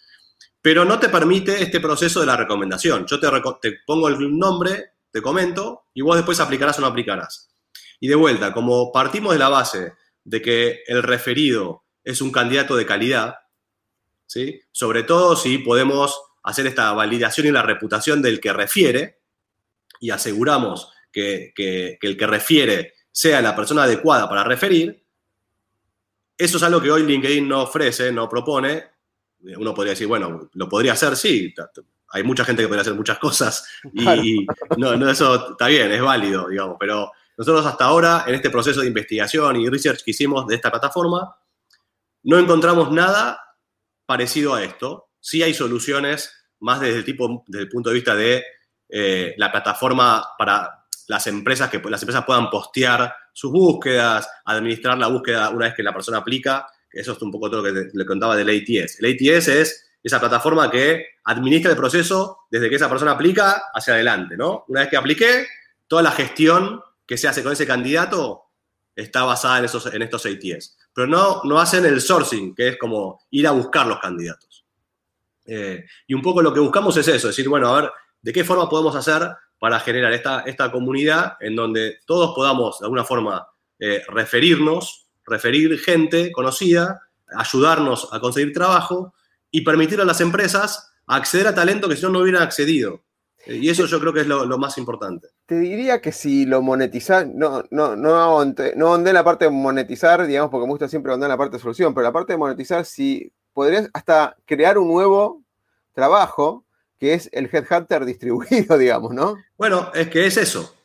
Pero no te permite este proceso de la recomendación. Yo te, te pongo el nombre, te comento, y vos después aplicarás o no aplicarás. Y de vuelta, como partimos de la base de que el referido es un candidato de calidad, ¿sí? sobre todo si podemos hacer esta validación y la reputación del que refiere y aseguramos que, el que refiere sea la persona adecuada para referir, eso es algo que hoy LinkedIn no ofrece, no propone. Uno podría decir, bueno, lo podría hacer, sí. Hay mucha gente que podría hacer muchas cosas y, no, no, eso está bien, es válido, digamos. Pero nosotros hasta ahora, en este proceso de investigación y research que hicimos de esta plataforma, no encontramos nada parecido a esto sí hay soluciones más desde el, tipo, desde el punto de vista de eh, la plataforma para las empresas, que las empresas puedan postear sus búsquedas, administrar la búsqueda una vez que la persona aplica. Eso es un poco todo lo que le contaba del ATS. El ATS es esa plataforma que administra el proceso desde que esa persona aplica hacia adelante, ¿no? Una vez que apliqué, toda la gestión que se hace con ese candidato está basada en, esos, en estos ATS. Pero no, no hacen el sourcing, que es como ir a buscar los candidatos. Eh, y un poco lo que buscamos es eso, decir, bueno, a ver, ¿de qué forma podemos hacer para generar esta, esta comunidad en donde todos podamos, de alguna forma, eh, referirnos, referir gente conocida, ayudarnos a conseguir trabajo y permitir a las empresas acceder a talento que si no, no hubieran accedido. Eh, y eso yo creo que es lo, más importante. Te diría que si lo monetizas, no, no, no, no en la parte de monetizar, digamos, porque me gusta siempre andar en la parte de solución, pero la parte de monetizar, si podrías hasta crear un nuevo trabajo que es el headhunter distribuido, (laughs) digamos, ¿no? Bueno, es que es eso,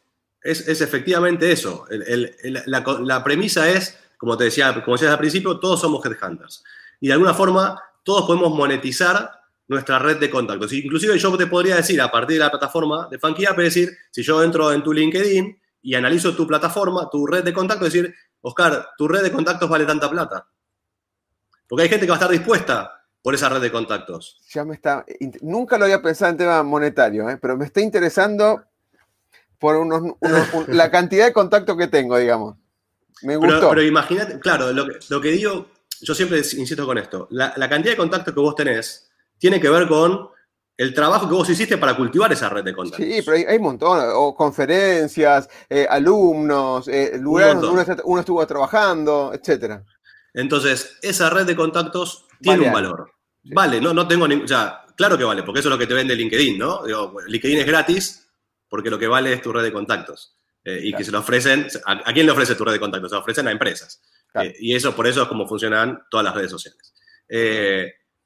es, efectivamente eso. la, premisa es, como te decía, como decías al principio, todos somos headhunters. Y de alguna forma, todos podemos monetizar nuestra red de contactos. Inclusive yo te podría decir, a partir de la plataforma de Funky App, decir, si yo entro en tu LinkedIn y analizo tu plataforma, tu red de contactos, decir, Oscar, tu red de contactos vale tanta plata. Porque hay gente que va a estar dispuesta por esa red de contactos. Ya me está. Nunca lo había pensado en tema monetario, ¿eh? pero me está interesando por unos, (laughs) la cantidad de contacto que tengo, digamos. Me gustó. Pero, imagínate, claro, lo que, digo, yo siempre insisto con esto, la, cantidad de contacto que vos tenés tiene que ver con el trabajo que vos hiciste para cultivar esa red de contactos. Sí, pero hay, un montón, o conferencias, eh, alumnos, eh, lugares donde uno, estuvo trabajando, etcétera. Entonces, esa red de contactos tiene un valor. Vale, no, no tengo ningún. O sea, claro que vale, porque eso es lo que te vende LinkedIn, ¿no? LinkedIn es gratis porque lo que vale es tu red de contactos. Eh, y que se lo ofrecen. A, quién le ofrece tu red de contactos? Se lo ofrecen a empresas. y eso, por eso es como funcionan todas las redes sociales.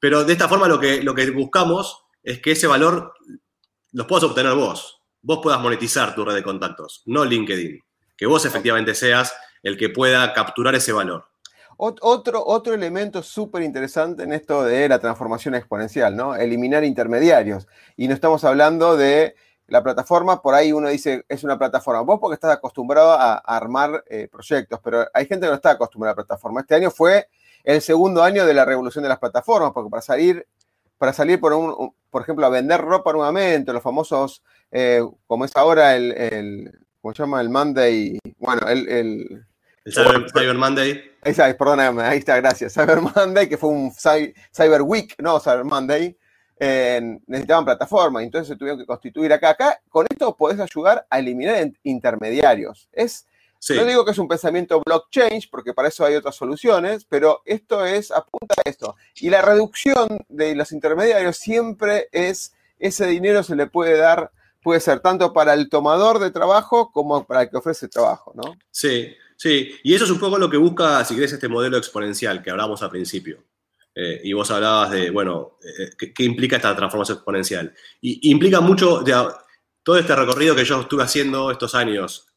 Pero de esta forma lo que, lo que buscamos es que ese valor los puedas obtener vos. Vos puedas monetizar tu red de contactos, no LinkedIn. Que vos efectivamente seas el que pueda capturar ese valor. Otro, otro elemento súper interesante en esto de la transformación exponencial, ¿no? Eliminar intermediarios. Y no estamos hablando de la plataforma, por ahí uno dice, es una plataforma. Vos porque estás acostumbrado a, armar eh, proyectos, pero hay gente que no está acostumbrada a la plataforma. Este año fue el segundo año de la revolución de las plataformas, porque para salir para salir, por, un, por ejemplo, a vender ropa nuevamente, los famosos, eh, como es ahora el, el, ¿cómo se llama? El Monday, bueno, el... El, Cyber, Monday. Ahí perdóname, ahí está, gracias. Cyber Monday, que fue un Cyber Week, no Cyber Monday, necesitaban plataforma, entonces se tuvieron que constituir acá. Acá, con esto podés ayudar a eliminar intermediarios. Es no digo que es un pensamiento blockchain, porque para eso hay otras soluciones, pero esto es, apunta a esto. Y la reducción de los intermediarios siempre es, ese dinero se le puede dar, puede ser tanto para el tomador de trabajo como para el que ofrece trabajo, ¿no? Sí, sí. Y eso es un poco lo que busca, si querés, este modelo exponencial que hablábamos al principio. Eh, y vos hablabas de, bueno, eh, ¿qué, implica esta transformación exponencial? Y implica mucho, todo este recorrido que yo estuve haciendo estos años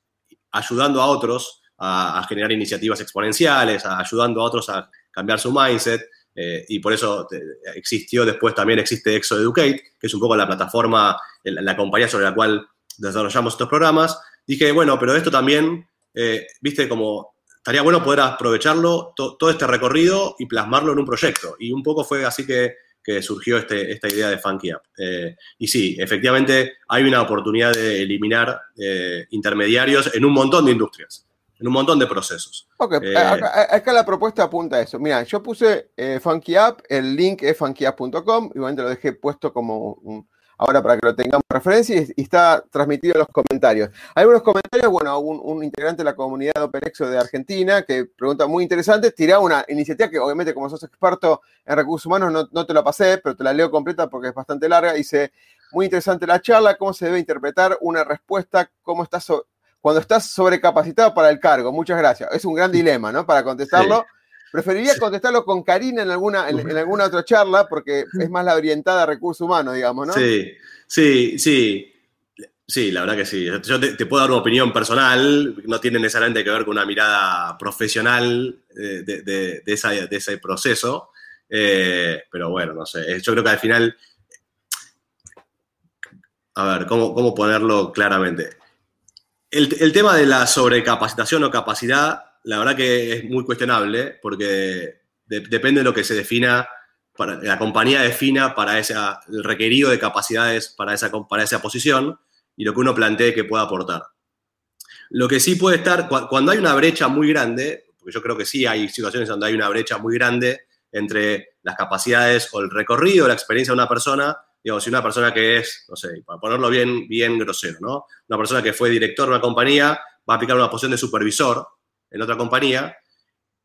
ayudando a otros a, generar iniciativas exponenciales, ayudando a otros a cambiar su mindset. Eh, y por eso existió después también existe Exo Educate, que es un poco la plataforma, la, compañía sobre la cual desarrollamos estos programas. Dije, bueno, pero esto también, eh, viste, como estaría bueno poder aprovecharlo, todo este recorrido y plasmarlo en un proyecto. Y un poco fue así que que surgió este, esta idea de Funky App. Eh, y sí, efectivamente hay una oportunidad de eliminar eh, intermediarios en un montón de industrias, en un montón de procesos. Ok, eh, acá, la propuesta apunta a eso. Mira, yo puse Funky App, el link es funkyapp.com, igualmente lo dejé puesto como un, ahora para que lo tengamos referencia y, está transmitido en los comentarios. Hay algunos comentarios, bueno, un, integrante de la comunidad de OpenExo de Argentina que pregunta muy interesante, tira una iniciativa que obviamente como sos experto en recursos humanos no, te la pasé, pero te la leo completa porque es bastante larga. Dice, muy interesante la charla, cómo se debe interpretar una respuesta, cómo estás cuando estás sobrecapacitado para el cargo. Muchas gracias. Es un gran (laughs) dilema, ¿no? Para contestarlo. Preferiría contestarlo con Karina en alguna, en, alguna otra charla porque es más la orientada a recursos humanos, digamos, ¿no? Sí, sí, sí. Sí, la verdad que sí. Yo te, puedo dar una opinión personal, no tiene necesariamente que ver con una mirada profesional eh, de, ese proceso, eh, pero bueno, no sé. Yo creo que al final, a ver, ¿cómo, ponerlo claramente? El, el tema de la sobrecapacitación o capacidad la verdad que es muy cuestionable porque depende de lo que se defina, para, la compañía defina para esa, el requerido de capacidades para esa, para esa posición y lo que uno plantee que pueda aportar. Lo que sí puede estar, cuando hay una brecha muy grande, porque yo creo que sí hay situaciones donde hay una brecha muy grande entre las capacidades o el recorrido, la experiencia de una persona, digamos, si una persona que es, no sé, para ponerlo bien, bien grosero, ¿no? Una persona que fue director de una compañía va a aplicar una posición de supervisor, en otra compañía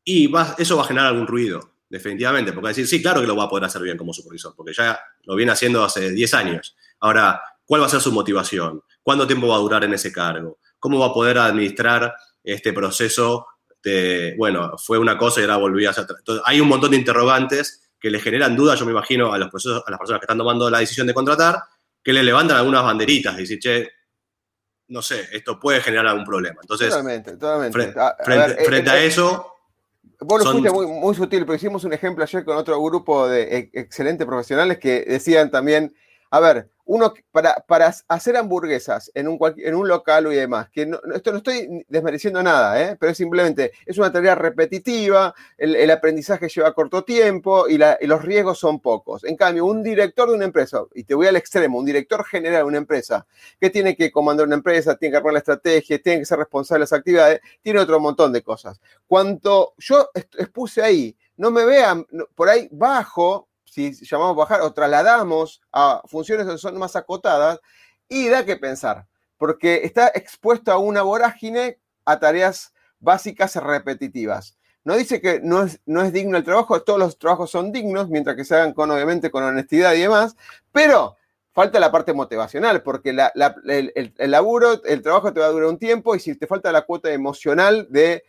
y eso va a generar algún ruido, definitivamente, porque va a decir, sí, claro que lo va a poder hacer bien como supervisor, porque ya lo viene haciendo hace 10 años. Ahora, ¿cuál va a ser su motivación? ¿Cuánto tiempo va a durar en ese cargo? ¿Cómo va a poder administrar este proceso de, bueno, fue una cosa y ahora volví a hacer otra? hay un montón de interrogantes que le generan dudas, yo me imagino, a, los procesos, a las personas que están tomando la decisión de contratar, que le levantan algunas banderitas y dicen, che, no sé, esto puede generar algún problema. Entonces, totalmente, totalmente. Frente, a, eh, eh, eso... Vos lo fuiste muy, sutil, pero hicimos un ejemplo ayer con otro grupo de excelentes profesionales que decían también, a ver, uno para, para hacer hamburguesas en un, en un local y demás, que no, esto no estoy desmereciendo nada, ¿eh? pero simplemente es una tarea repetitiva, el, aprendizaje lleva corto tiempo y, los riesgos son pocos. En cambio, un director de una empresa, y te voy al extremo, un director general de una empresa, que tiene que comandar una empresa, tiene que armar la estrategia, tiene que ser responsable de las actividades, tiene otro montón de cosas. Cuanto yo expuse ahí, no me vean por ahí bajo si llamamos bajar o trasladamos a funciones que son más acotadas, y da que pensar, porque está expuesto a una vorágine a tareas básicas repetitivas. No dice que no es, no es digno el trabajo, todos los trabajos son dignos, mientras que se hagan con, obviamente, con honestidad y demás, pero falta la parte motivacional, porque el, el, laburo, el trabajo te va a durar un tiempo y si te falta la cuota emocional de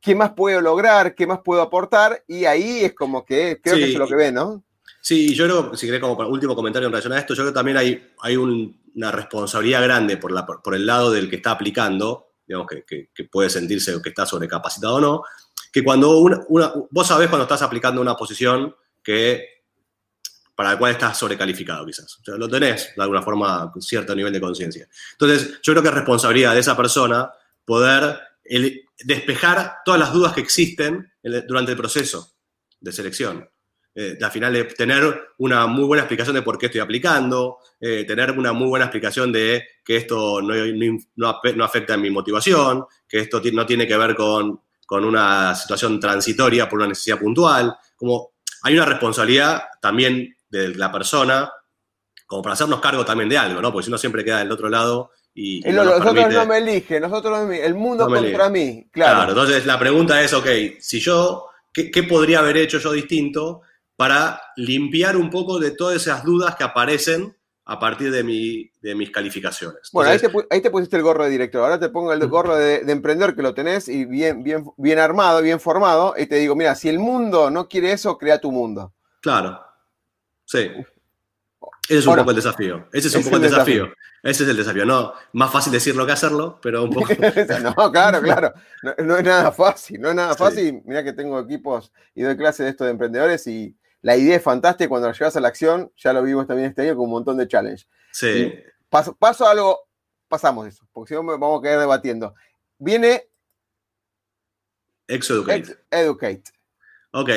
qué más puedo lograr, qué más puedo aportar, y ahí es como que creo que es lo que ve, ¿no? Sí, yo creo, si querés como último comentario en relación a esto, yo creo que también hay, hay una responsabilidad grande por, la, por el lado del que está aplicando, digamos, que, puede sentirse que está sobrecapacitado o no, que cuando una, vos sabés cuando estás aplicando una posición que para la cual estás sobrecalificado quizás. O sea, lo tenés de alguna forma con cierto nivel de conciencia. Entonces, yo creo que es responsabilidad de esa persona poder el despejar todas las dudas que existen durante el proceso de selección. Eh, al final, tener una muy buena explicación de por qué estoy aplicando, eh, tener una muy buena explicación de que esto no, no, afecta en mi motivación, que esto no tiene que ver con, con, una situación transitoria por una necesidad puntual. Como hay una responsabilidad también de la persona, como para hacernos cargo también de algo, ¿no? Porque si uno siempre queda del otro lado y, nosotros no me eligen, nosotros no me el mundo contra mí, claro. entonces la pregunta es, ok, si yo, ¿qué, podría haber hecho yo distinto para limpiar un poco de todas esas dudas que aparecen a partir de, mi, de mis calificaciones? bueno, ahí, te, pusiste el gorro de director, ahora te pongo el gorro de, emprendedor que lo tenés y bien, bien, bien armado, bien formado, y te digo, mira, si el mundo no quiere eso, crea tu mundo. Claro, sí. Ese es un poco el desafío. Ese es un poco el desafío. Ese es el desafío. No, más fácil decirlo que hacerlo, pero un poco. (laughs) no, claro, claro. No, es nada fácil, no es nada fácil. Mira que tengo equipos y doy clases de esto de emprendedores y la idea es fantástica. Cuando la llevas a la acción, ya lo vimos también este año con un montón de challenge. Sí. paso, paso a algo, pasamos eso, porque si no vamos a quedar debatiendo. Viene. Exeducate. educate. Ok,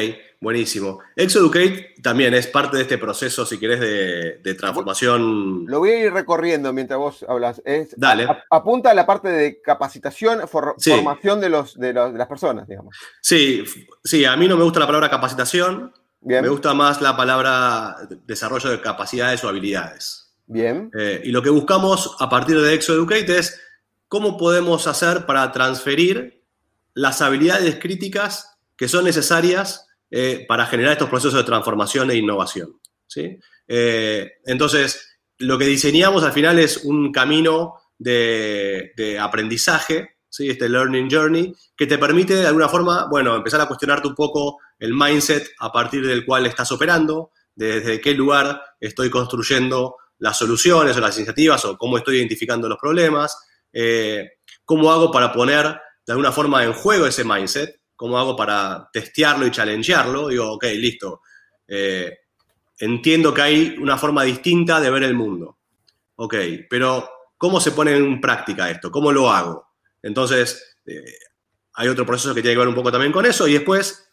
buenísimo. ExoEducate también es parte de este proceso, si querés, de, transformación. Lo voy a ir recorriendo mientras vos hablas. Dale. apunta a la parte de capacitación, formación de, los, de, las personas, digamos. Sí, sí, a mí no me gusta la palabra capacitación. Me gusta más la palabra desarrollo de capacidades o habilidades. Bien. Eh, y lo que buscamos a partir de ExoEducate es cómo podemos hacer para transferir las habilidades críticas que son necesarias eh, para generar estos procesos de transformación e innovación. ¿sí? Eh, entonces, lo que diseñamos al final es un camino de, aprendizaje, ¿sí? este learning journey, que te permite de alguna forma, bueno, empezar a cuestionarte un poco el mindset a partir del cual estás operando, desde qué lugar estoy construyendo las soluciones o las iniciativas o cómo estoy identificando los problemas, eh, cómo hago para poner de alguna forma en juego ese mindset ¿Cómo hago para testearlo y challengearlo? Digo, ok, listo. Eh, entiendo que hay una forma distinta de ver el mundo. Ok, pero ¿cómo se pone en práctica esto? ¿Cómo lo hago? Entonces, eh, hay otro proceso que tiene que ver un poco también con eso. Y después,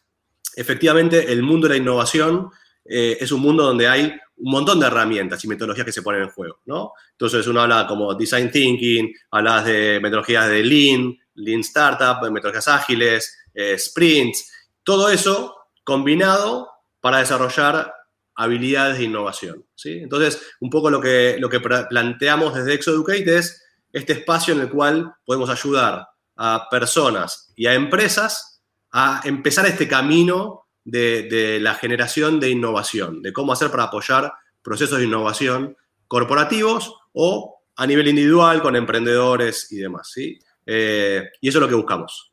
efectivamente, el mundo de la innovación eh, es un mundo donde hay un montón de herramientas y metodologías que se ponen en juego, ¿no? Entonces uno habla como design thinking, hablas de metodologías de lean, lean startup, metodologías ágiles, eh, sprints, todo eso combinado para desarrollar habilidades de innovación. ¿sí? Entonces, un poco lo que, lo que planteamos desde ExoEducate es este espacio en el cual podemos ayudar a personas y a empresas a empezar este camino de, la generación de innovación, de cómo hacer para apoyar procesos de innovación corporativos o a nivel individual con emprendedores y demás. ¿sí? Eh, y eso es lo que buscamos.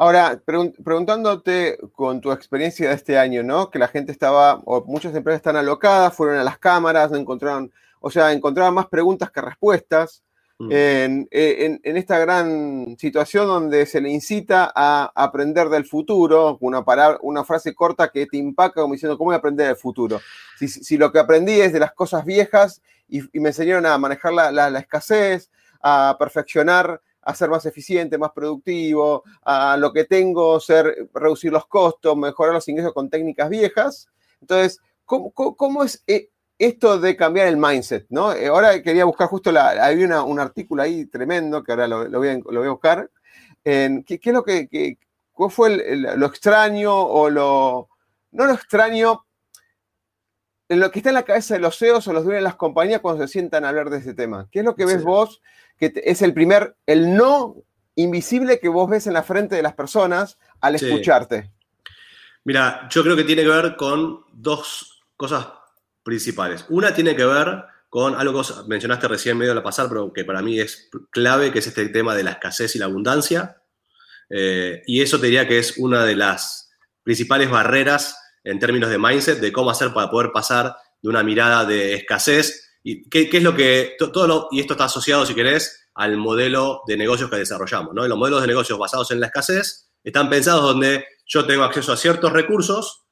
Ahora, preguntándote con tu experiencia de este año, ¿no? Que la gente estaba, o muchas empresas están alocadas, fueron a las cámaras, no encontraron, o sea, encontraban más preguntas que respuestas. Mm. En, esta gran situación donde se le incita a aprender del futuro, una, una frase corta que te impacta como diciendo, ¿cómo voy a aprender del futuro? Si, lo que aprendí es de las cosas viejas y, me enseñaron a manejar la, escasez, a perfeccionar, a ser más eficiente, más productivo, a lo que tengo, ser, reducir los costos, mejorar los ingresos con técnicas viejas. Entonces, ¿cómo, cómo es eh, esto de cambiar el mindset, ¿no? Eh, ahora quería buscar justo, la, había un artículo ahí tremendo, que ahora lo, voy, a, buscar, en, ¿qué, es lo que, cuál fue lo extraño o lo, no lo extraño, lo que está en la cabeza de los CEOs o los dueños de las compañías cuando se sientan a hablar de ese tema? ¿Qué es lo que ves vos que es el primer, el no invisible que vos ves en la frente de las personas al escucharte? Mira, yo creo que tiene que ver con dos cosas principales. Una tiene que ver con algo que mencionaste recién medio de la pasar, pero que para mí es clave, que es este tema de la escasez y la abundancia. Eh, y eso te diría que es una de las principales barreras en términos de mindset, de cómo hacer para poder pasar de una mirada de escasez. ¿Y qué, es lo que, todo y esto está asociado, si querés, al modelo de negocios que desarrollamos, ¿no? los modelos de negocios basados en la escasez están pensados donde yo tengo acceso a ciertos recursos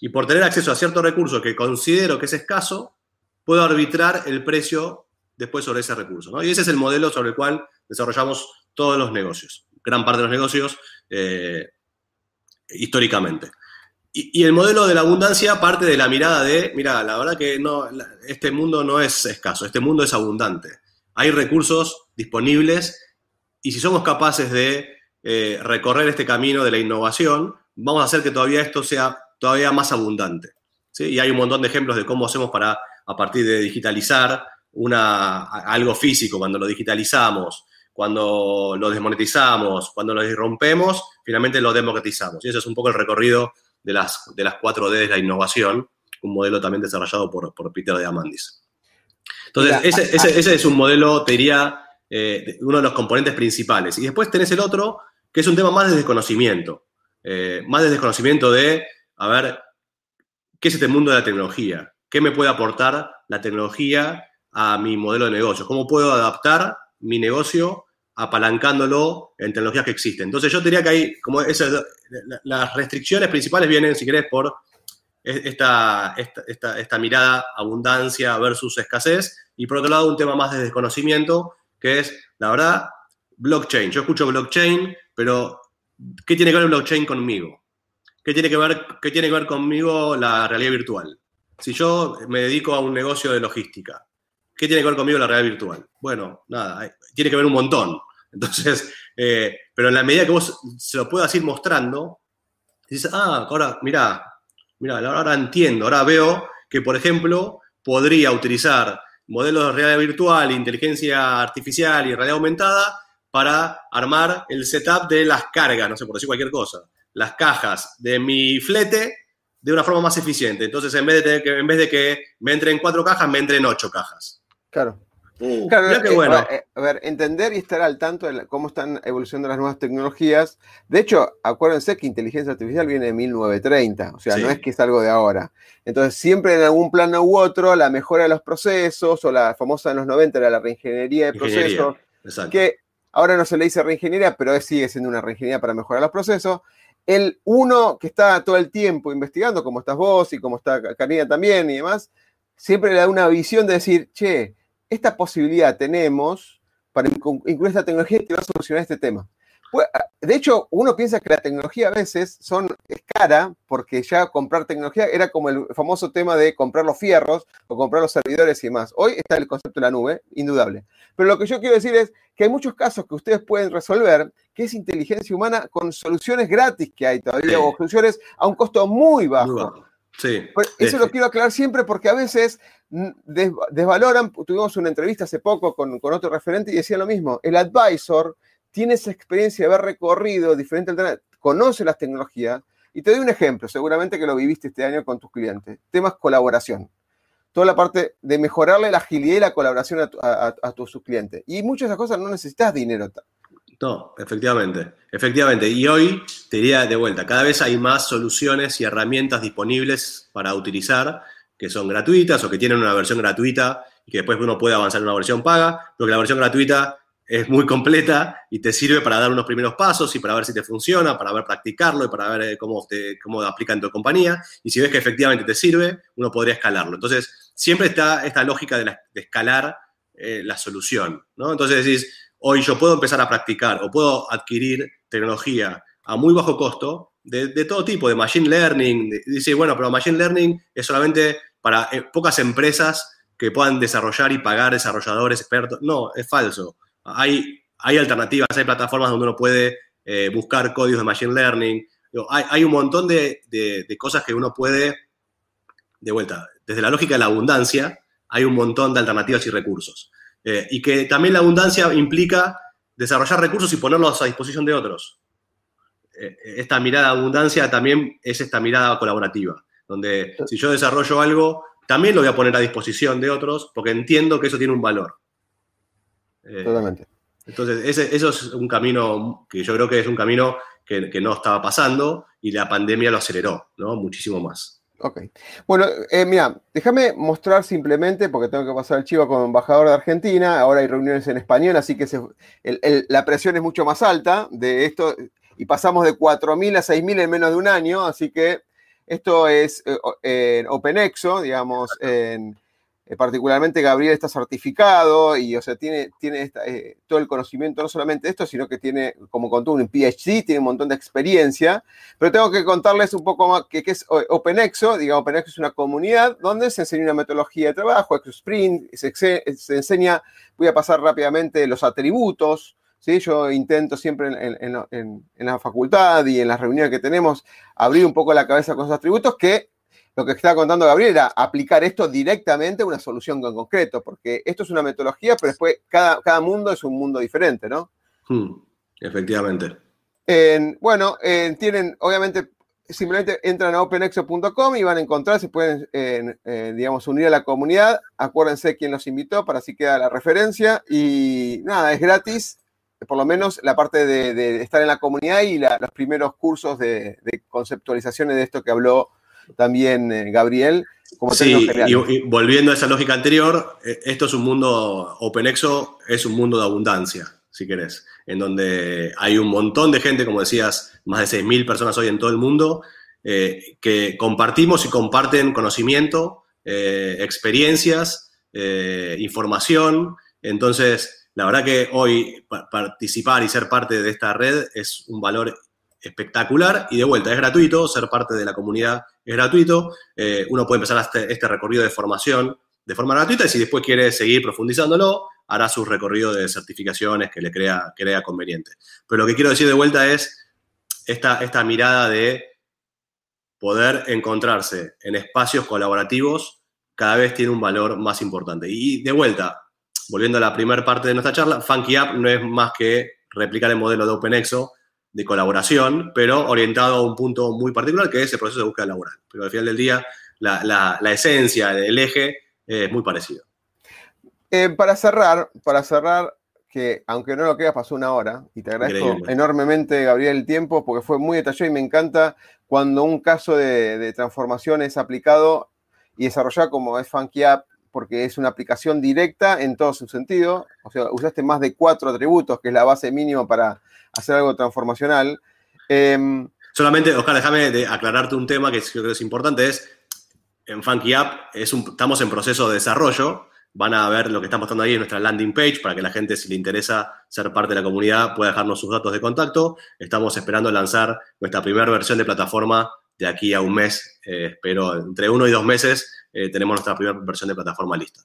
y por tener acceso a ciertos recursos que considero que es escaso, puedo arbitrar el precio después sobre ese recurso. Y ese es el modelo sobre el cual desarrollamos todos los negocios, gran parte de los negocios eh, históricamente. Y, el modelo de la abundancia parte de la mirada de, mira, la verdad que no, este mundo no es escaso, este mundo es abundante. Hay recursos disponibles y si somos capaces de eh, recorrer este camino de la innovación, vamos a hacer que todavía esto sea todavía más abundante. ¿sí? Y hay un montón de ejemplos de cómo hacemos para, a partir de digitalizar una, algo físico, cuando lo digitalizamos, cuando lo desmonetizamos, cuando lo rompemos, finalmente lo democratizamos. Y ese es un poco el recorrido de las, de las 4D de la innovación, un modelo también desarrollado por, por Peter Diamandis. Entonces, ese, ese, es un modelo, te diría, eh, uno de los componentes principales. Y después tenés el otro, que es un tema más de desconocimiento. Eh, más de desconocimiento de a ver, ¿qué es este mundo de la tecnología? ¿Qué me puede aportar la tecnología a mi modelo de negocio? ¿Cómo puedo adaptar mi negocio apalancándolo en tecnologías que existen? Entonces yo diría que hay, como las restricciones principales vienen, si querés, por esta, esta, esta, mirada abundancia versus escasez, y por otro lado un tema más de desconocimiento, que es, la verdad, blockchain. Yo escucho blockchain, pero ¿qué tiene que ver el blockchain conmigo? ¿Qué tiene que ver, qué tiene que ver conmigo la realidad virtual? Si yo me dedico a un negocio de logística, ¿qué tiene que ver conmigo la realidad virtual? Bueno, nada, tiene que ver un montón. Entonces, eh, pero en la medida que vos se lo puedas ir mostrando, dices, ah, ahora, mira, mira, ahora entiendo, ahora veo que, por ejemplo, podría utilizar modelos de realidad virtual, inteligencia artificial y realidad aumentada para armar el setup de las cargas, no sé, por decir cualquier cosa las cajas de mi flete de una forma más eficiente. Entonces, en vez de, que, en vez de que me entren cuatro cajas, me entren ocho cajas. Claro. Uh, claro, eh, bueno. Eh, a ver, entender y estar al tanto de cómo están evolucionando las nuevas tecnologías. De hecho, acuérdense que inteligencia artificial viene de 1930, o sea, no es que es algo de ahora. Entonces, siempre en algún plano u otro, la mejora de los procesos, o la famosa de los 90 era la reingeniería de procesos, que ahora no se le dice reingeniería, pero sigue siendo una reingeniería para mejorar los procesos el uno que está todo el tiempo investigando, como estás vos y como está Karina también y demás, siempre le da una visión de decir, che, esta posibilidad tenemos para incluir esta tecnología que va a solucionar este tema. Pues, de hecho, uno piensa que la tecnología a veces son, es cara, porque ya comprar tecnología era como el famoso tema de comprar los fierros o comprar los servidores y demás. Hoy está el concepto de la nube, indudable. Pero lo que yo quiero decir es que hay muchos casos que ustedes pueden resolver, que es inteligencia humana con soluciones gratis que hay todavía, o soluciones a un costo muy bajo. Sí, eso lo quiero aclarar siempre porque a veces desvaloran, tuvimos una entrevista hace poco con, con otro referente y decía lo mismo, el advisor tiene esa experiencia de haber recorrido diferentes alternativas, conoce las tecnologías. Y te doy un ejemplo, seguramente que lo viviste este año con tus clientes. Temas colaboración. Toda la parte de mejorarle la agilidad y la colaboración a, tus clientes. Y muchas de esas cosas no necesitas dinero. No, efectivamente, efectivamente. Y hoy te diría de vuelta, cada vez hay más soluciones y herramientas disponibles para utilizar que son gratuitas o que tienen una versión gratuita y que después uno puede avanzar en una versión paga, porque la versión gratuita es muy completa y te sirve para dar unos primeros pasos y para ver si te funciona, para ver practicarlo y para ver eh, cómo, te, cómo aplica en tu compañía. Y si ves que efectivamente te sirve, uno podría escalarlo. Entonces, siempre está esta lógica de, escalar eh, la solución. ¿no? Entonces decís, hoy yo puedo empezar a practicar o puedo adquirir tecnología a muy bajo costo de, todo tipo, de machine learning. dice, bueno, pero machine learning es solamente para eh, pocas empresas que puedan desarrollar y pagar desarrolladores expertos. No, es falso hay, hay alternativas, hay plataformas donde uno puede eh, buscar códigos de Machine Learning. Hay, un montón de, cosas que uno puede, de vuelta, desde la lógica de la abundancia, hay un montón de alternativas y recursos. Eh, y que también la abundancia implica desarrollar recursos y ponerlos a disposición de otros. Eh, esta mirada de abundancia también es esta mirada colaborativa, donde si yo desarrollo algo, también lo voy a poner a disposición de otros porque entiendo que eso tiene un valor. Eh, Totalmente. Entonces, ese, eso es un camino que yo creo que es un camino que, no estaba pasando y la pandemia lo aceleró, ¿no? Muchísimo más. Ok. Bueno, eh, mira, déjame mostrar simplemente, porque tengo que pasar el chivo como embajador de Argentina, ahora hay reuniones en español, así que la presión es mucho más alta de esto, y pasamos de 4.000 a 6.000 en menos de un año, así que esto es eh, en OpenExo, digamos, en eh, particularmente Gabriel está certificado y, o sea, tiene, tiene eh, todo el conocimiento, no solamente esto, sino que tiene, como contó, un PhD, tiene un montón de experiencia. Pero tengo que contarles un poco más qué es OpenExo. Digamos, OpenExo es una comunidad donde se enseña una metodología de trabajo, ExoSprint, se, se enseña, voy a pasar rápidamente los atributos, ¿Sí? Yo intento siempre en, en, la facultad y en las reuniones que tenemos abrir un poco la cabeza con esos atributos que lo que estaba contando Gabriel era aplicar esto directamente a una solución en concreto, porque esto es una metodología, pero después cada, cada mundo es un mundo diferente, ¿no? Hmm, efectivamente. bueno, tienen, obviamente, simplemente entran a openexo.com y van a encontrar, se pueden, digamos, unir a la comunidad. Acuérdense quién los invitó, para así queda la referencia. Y nada, es gratis, por lo menos la parte de, estar en la comunidad y los primeros cursos de, de conceptualizaciones de esto que habló también eh, Gabriel. Como sí, y, volviendo a esa lógica anterior, eh, esto es un mundo, OpenExo es un mundo de abundancia, si querés, en donde hay un montón de gente, como decías, más de 6.000 personas hoy en todo el mundo, eh, que compartimos y comparten conocimiento, experiencias, información. Entonces, la verdad que hoy participar y ser parte de esta red es un valor espectacular y de vuelta, es gratuito, ser parte de la comunidad es gratuito, eh, uno puede empezar este, este, recorrido de formación de forma gratuita y si después quiere seguir profundizándolo, hará su recorrido de certificaciones que le crea, conveniente. Pero lo que quiero decir de vuelta es esta, esta mirada de poder encontrarse en espacios colaborativos cada vez tiene un valor más importante. Y de vuelta, volviendo a la primera parte de nuestra charla, Funky App no es más que replicar el modelo de OpenExo de colaboración, pero orientado a un punto muy particular, que es el proceso de búsqueda laboral. Pero al final del día, la, esencia del eje es muy parecido. Eh, para cerrar, para cerrar, que aunque no lo queda, pasó una hora, y te agradezco enormemente, Gabriel, el tiempo, porque fue muy detallado y me encanta cuando un caso de, transformación es aplicado y desarrollado como es Funky App, porque es una aplicación directa en todo su sentido. O sea, usaste más de cuatro atributos, que es la base mínima para hacer algo transformacional. Em, Solamente, Oscar, déjame aclararte un tema que creo que es importante, es en Funky App es estamos en proceso de desarrollo, van a ver lo que está mostrando ahí en nuestra landing page para que la gente, si le interesa ser parte de la comunidad, pueda dejarnos sus datos de contacto. Estamos esperando lanzar nuestra primera versión de plataforma de aquí a un mes, eh, espero entre uno y dos meses eh, tenemos nuestra primera versión de plataforma lista.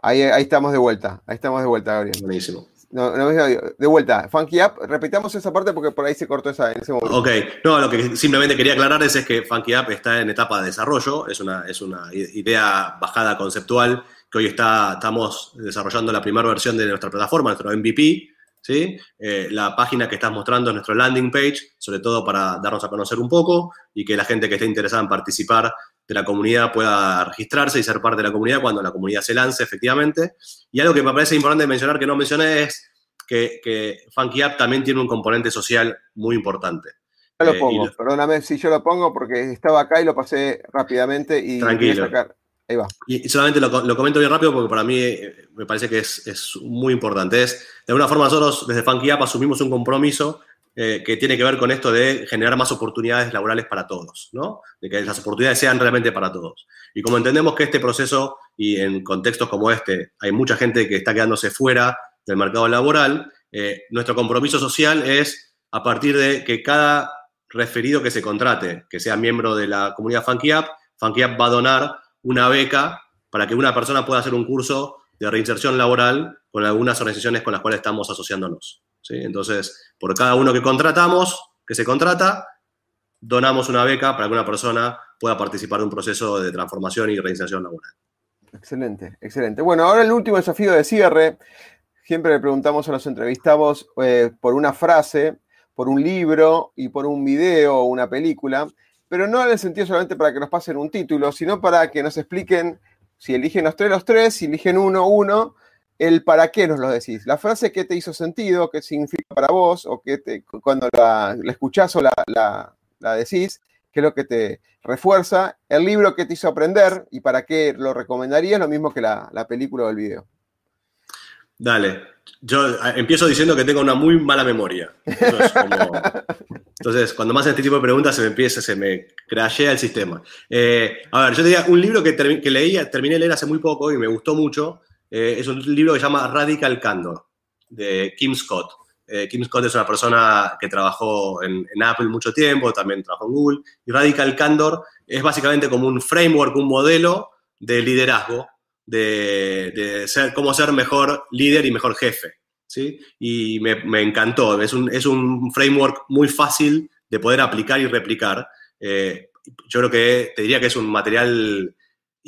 Ahí, estamos de vuelta, ahí estamos de vuelta, Gabriel. Buenísimo. de vuelta, Funky App, repitamos esa parte porque por ahí se cortó esa, en ese momento. Ok, no, lo que simplemente quería aclarar es, que Funky App está en etapa de desarrollo, es una, es una idea bajada conceptual que hoy está, estamos desarrollando la primera versión de nuestra plataforma, nuestro MVP, ¿sí? Eh, la página que estás mostrando es nuestro landing page, sobre todo para darnos a conocer un poco y que la gente que esté interesada en participar de la comunidad pueda registrarse y ser parte de la comunidad cuando la comunidad se lance efectivamente. Y algo que me parece importante mencionar que no mencioné es que, que Funky App también tiene un componente social muy importante. lo eh, pongo, perdóname si yo lo pongo porque estaba acá y lo pasé rápidamente y Tranquilo. Sacar. Ahí va. Y solamente lo, comento bien rápido porque para mí eh, me parece que es, muy importante. Es, de alguna forma nosotros desde Funky App asumimos un compromiso eh, que tiene que ver con esto de generar más oportunidades laborales para todos, ¿no? De que las oportunidades sean realmente para todos. Y como entendemos que este proceso y en contextos como este hay mucha gente que está quedándose fuera del mercado laboral, nuestro compromiso social es a partir de que cada referido que se contrate, que sea miembro de la comunidad Funky App, Funky App va a donar una beca para que una persona pueda hacer un curso de reinserción laboral con algunas organizaciones con las cuales estamos asociándonos. Entonces, por cada uno que contratamos, que se contrata, donamos una beca para que una persona pueda participar de un proceso de transformación y reinserción laboral. Excelente, excelente. Bueno, ahora el último desafío de cierre. Siempre le preguntamos a los entrevistados eh, por una frase por un libro y por un video o una película, pero no en el sentido solamente para que nos pasen un título, sino para que nos expliquen si eligen los tres, los tres, si eligen uno, uno, el para qué nos lo decís. La frase que te hizo sentido, qué significa para vos, o que te, cuando la, escuchás o la, la, decís, qué es lo que te refuerza. El libro que te hizo aprender y para qué lo recomendarías, lo mismo que la, película o el video. Dale, yo empiezo diciendo que tengo una muy mala memoria. (laughs) Entonces, cuando más este tipo de preguntas se me empieza, se me crashea el sistema. Eh, a ver, yo te diría, un libro que, que, leí, terminé de leer hace muy poco y me gustó mucho, eh, es un libro que se llama Radical Candor, de Kim Scott. Kim Scott es una persona que trabajó en, en, Apple mucho tiempo, también trabajó en Google, y Radical Candor es básicamente como un framework, un modelo de liderazgo de, ser, cómo ser mejor líder y mejor jefe. ¿sí? Y me, encantó. Es un, es un, framework muy fácil de poder aplicar y replicar. Eh, yo creo que te diría que es un material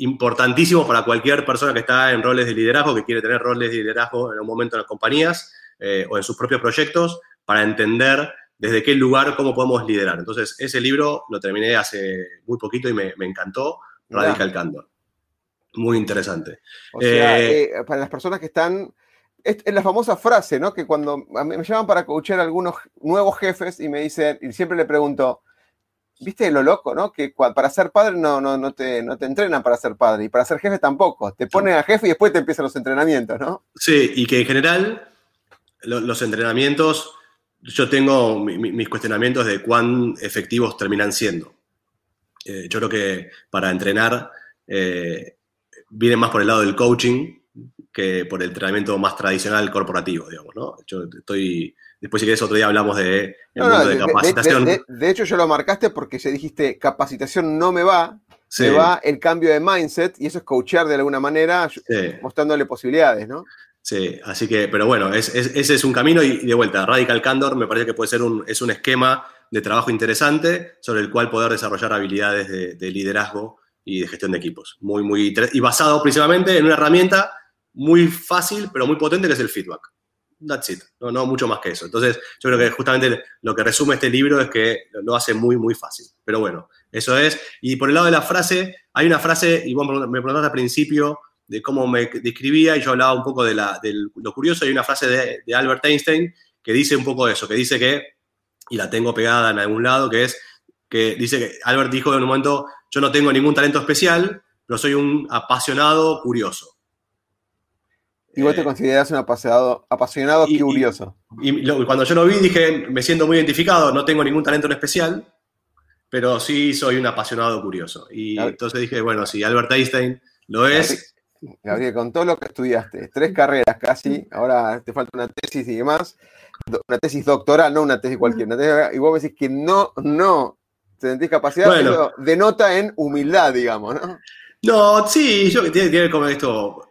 importantísimo para cualquier persona que está en roles de liderazgo, que quiere tener roles de liderazgo en un momento en las compañías eh, o en sus propios proyectos, para entender desde qué lugar, cómo podemos liderar. Entonces, ese libro lo terminé hace muy poquito y me, encantó, Radical Candor. Muy interesante. O sea, eh, eh, para las personas que están. Es, la famosa frase, ¿no? Que cuando me llaman para coachar a algunos nuevos jefes y me dicen, y siempre le pregunto, ¿viste lo loco, no? Que para ser padre no, no, no, te, no te entrenan para ser padre y para ser jefe tampoco. Te ponen a jefe y después te empiezan los entrenamientos, ¿no? Sí, y que en general los entrenamientos, yo tengo mis cuestionamientos de cuán efectivos terminan siendo. Eh, yo creo que para entrenar viene más por el lado del coaching que por el entrenamiento más tradicional corporativo, digamos, ¿no? Yo estoy... Después, si quieres, otro día hablamos de, de capacitación. De, hecho, yo lo marcaste porque se dijiste, capacitación no me va, se va el cambio de mindset y eso es coachar de alguna manera, mostrándole posibilidades, ¿no? Sí, así que, pero bueno, ese es un camino y, de vuelta, Radical Candor me parece que puede ser un, es un esquema de trabajo interesante sobre el cual poder desarrollar habilidades de liderazgo y de gestión de equipos. Muy, muy, y basado principalmente en una herramienta muy fácil, pero muy potente, que es el feedback. That's it. No, no mucho más que eso. Entonces, yo creo que justamente lo que resume este libro es que lo hace muy, muy fácil. Pero bueno, eso es. Y por el lado de la frase, hay una frase, y vos me preguntaste al principio de cómo me describía, y yo hablaba un poco de, la, lo curioso, hay una frase de, de Albert Einstein que dice un poco eso, que dice que, y la tengo pegada en algún lado, que es que dice que Albert dijo en un momento, yo no tengo ningún talento especial, pero soy un apasionado curioso. Y vos te eh, consideras un apasionado, apasionado curioso. Y, cuando yo lo vi dije, me siento muy identificado, no tengo ningún talento en especial, pero sí soy un apasionado curioso. Y entonces dije, bueno, si Albert Einstein lo es... Gabriel, con todo lo que estudiaste, tres carreras casi, ahora te falta una tesis y demás, una tesis doctoral, no una tesis cualquiera, y vos me decís que no, no te discapacidad, capacidad, denota en humildad, digamos, ¿no? No, sí, yo que tiene que ver con esto.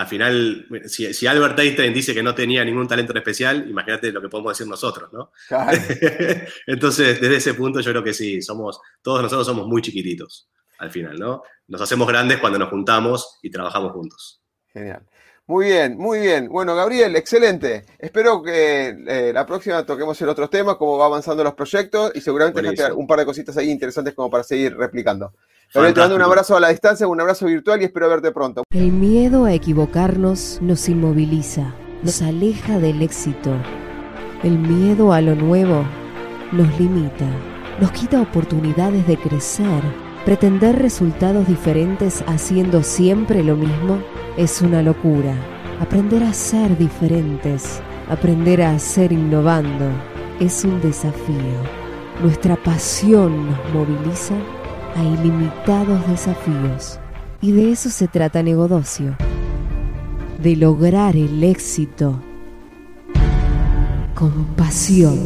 Al final, si, Albert Einstein dice que no tenía ningún talento en especial, imagínate lo que podemos decir nosotros, ¿no? (laughs) Entonces, desde ese punto, yo creo que sí, somos, todos nosotros somos muy chiquititos al final, ¿no? Nos hacemos grandes cuando nos juntamos y trabajamos juntos. Genial. Muy bien, muy bien. Bueno, Gabriel, excelente. Espero que eh, la próxima toquemos el otros temas, cómo va avanzando los proyectos y seguramente un par de cositas ahí interesantes como para seguir replicando. Gabriel, te mando un abrazo a la distancia, un abrazo virtual y espero verte pronto. El miedo a equivocarnos nos inmoviliza, nos aleja del éxito. El miedo a lo nuevo nos limita. nos quita oportunidades de crecer. Pretender resultados diferentes haciendo siempre lo mismo es una locura. Aprender a ser diferentes, aprender a ser innovando, es un desafío. Nuestra pasión nos moviliza a ilimitados desafíos. Y de eso se trata Negodocio, de lograr el éxito con pasión.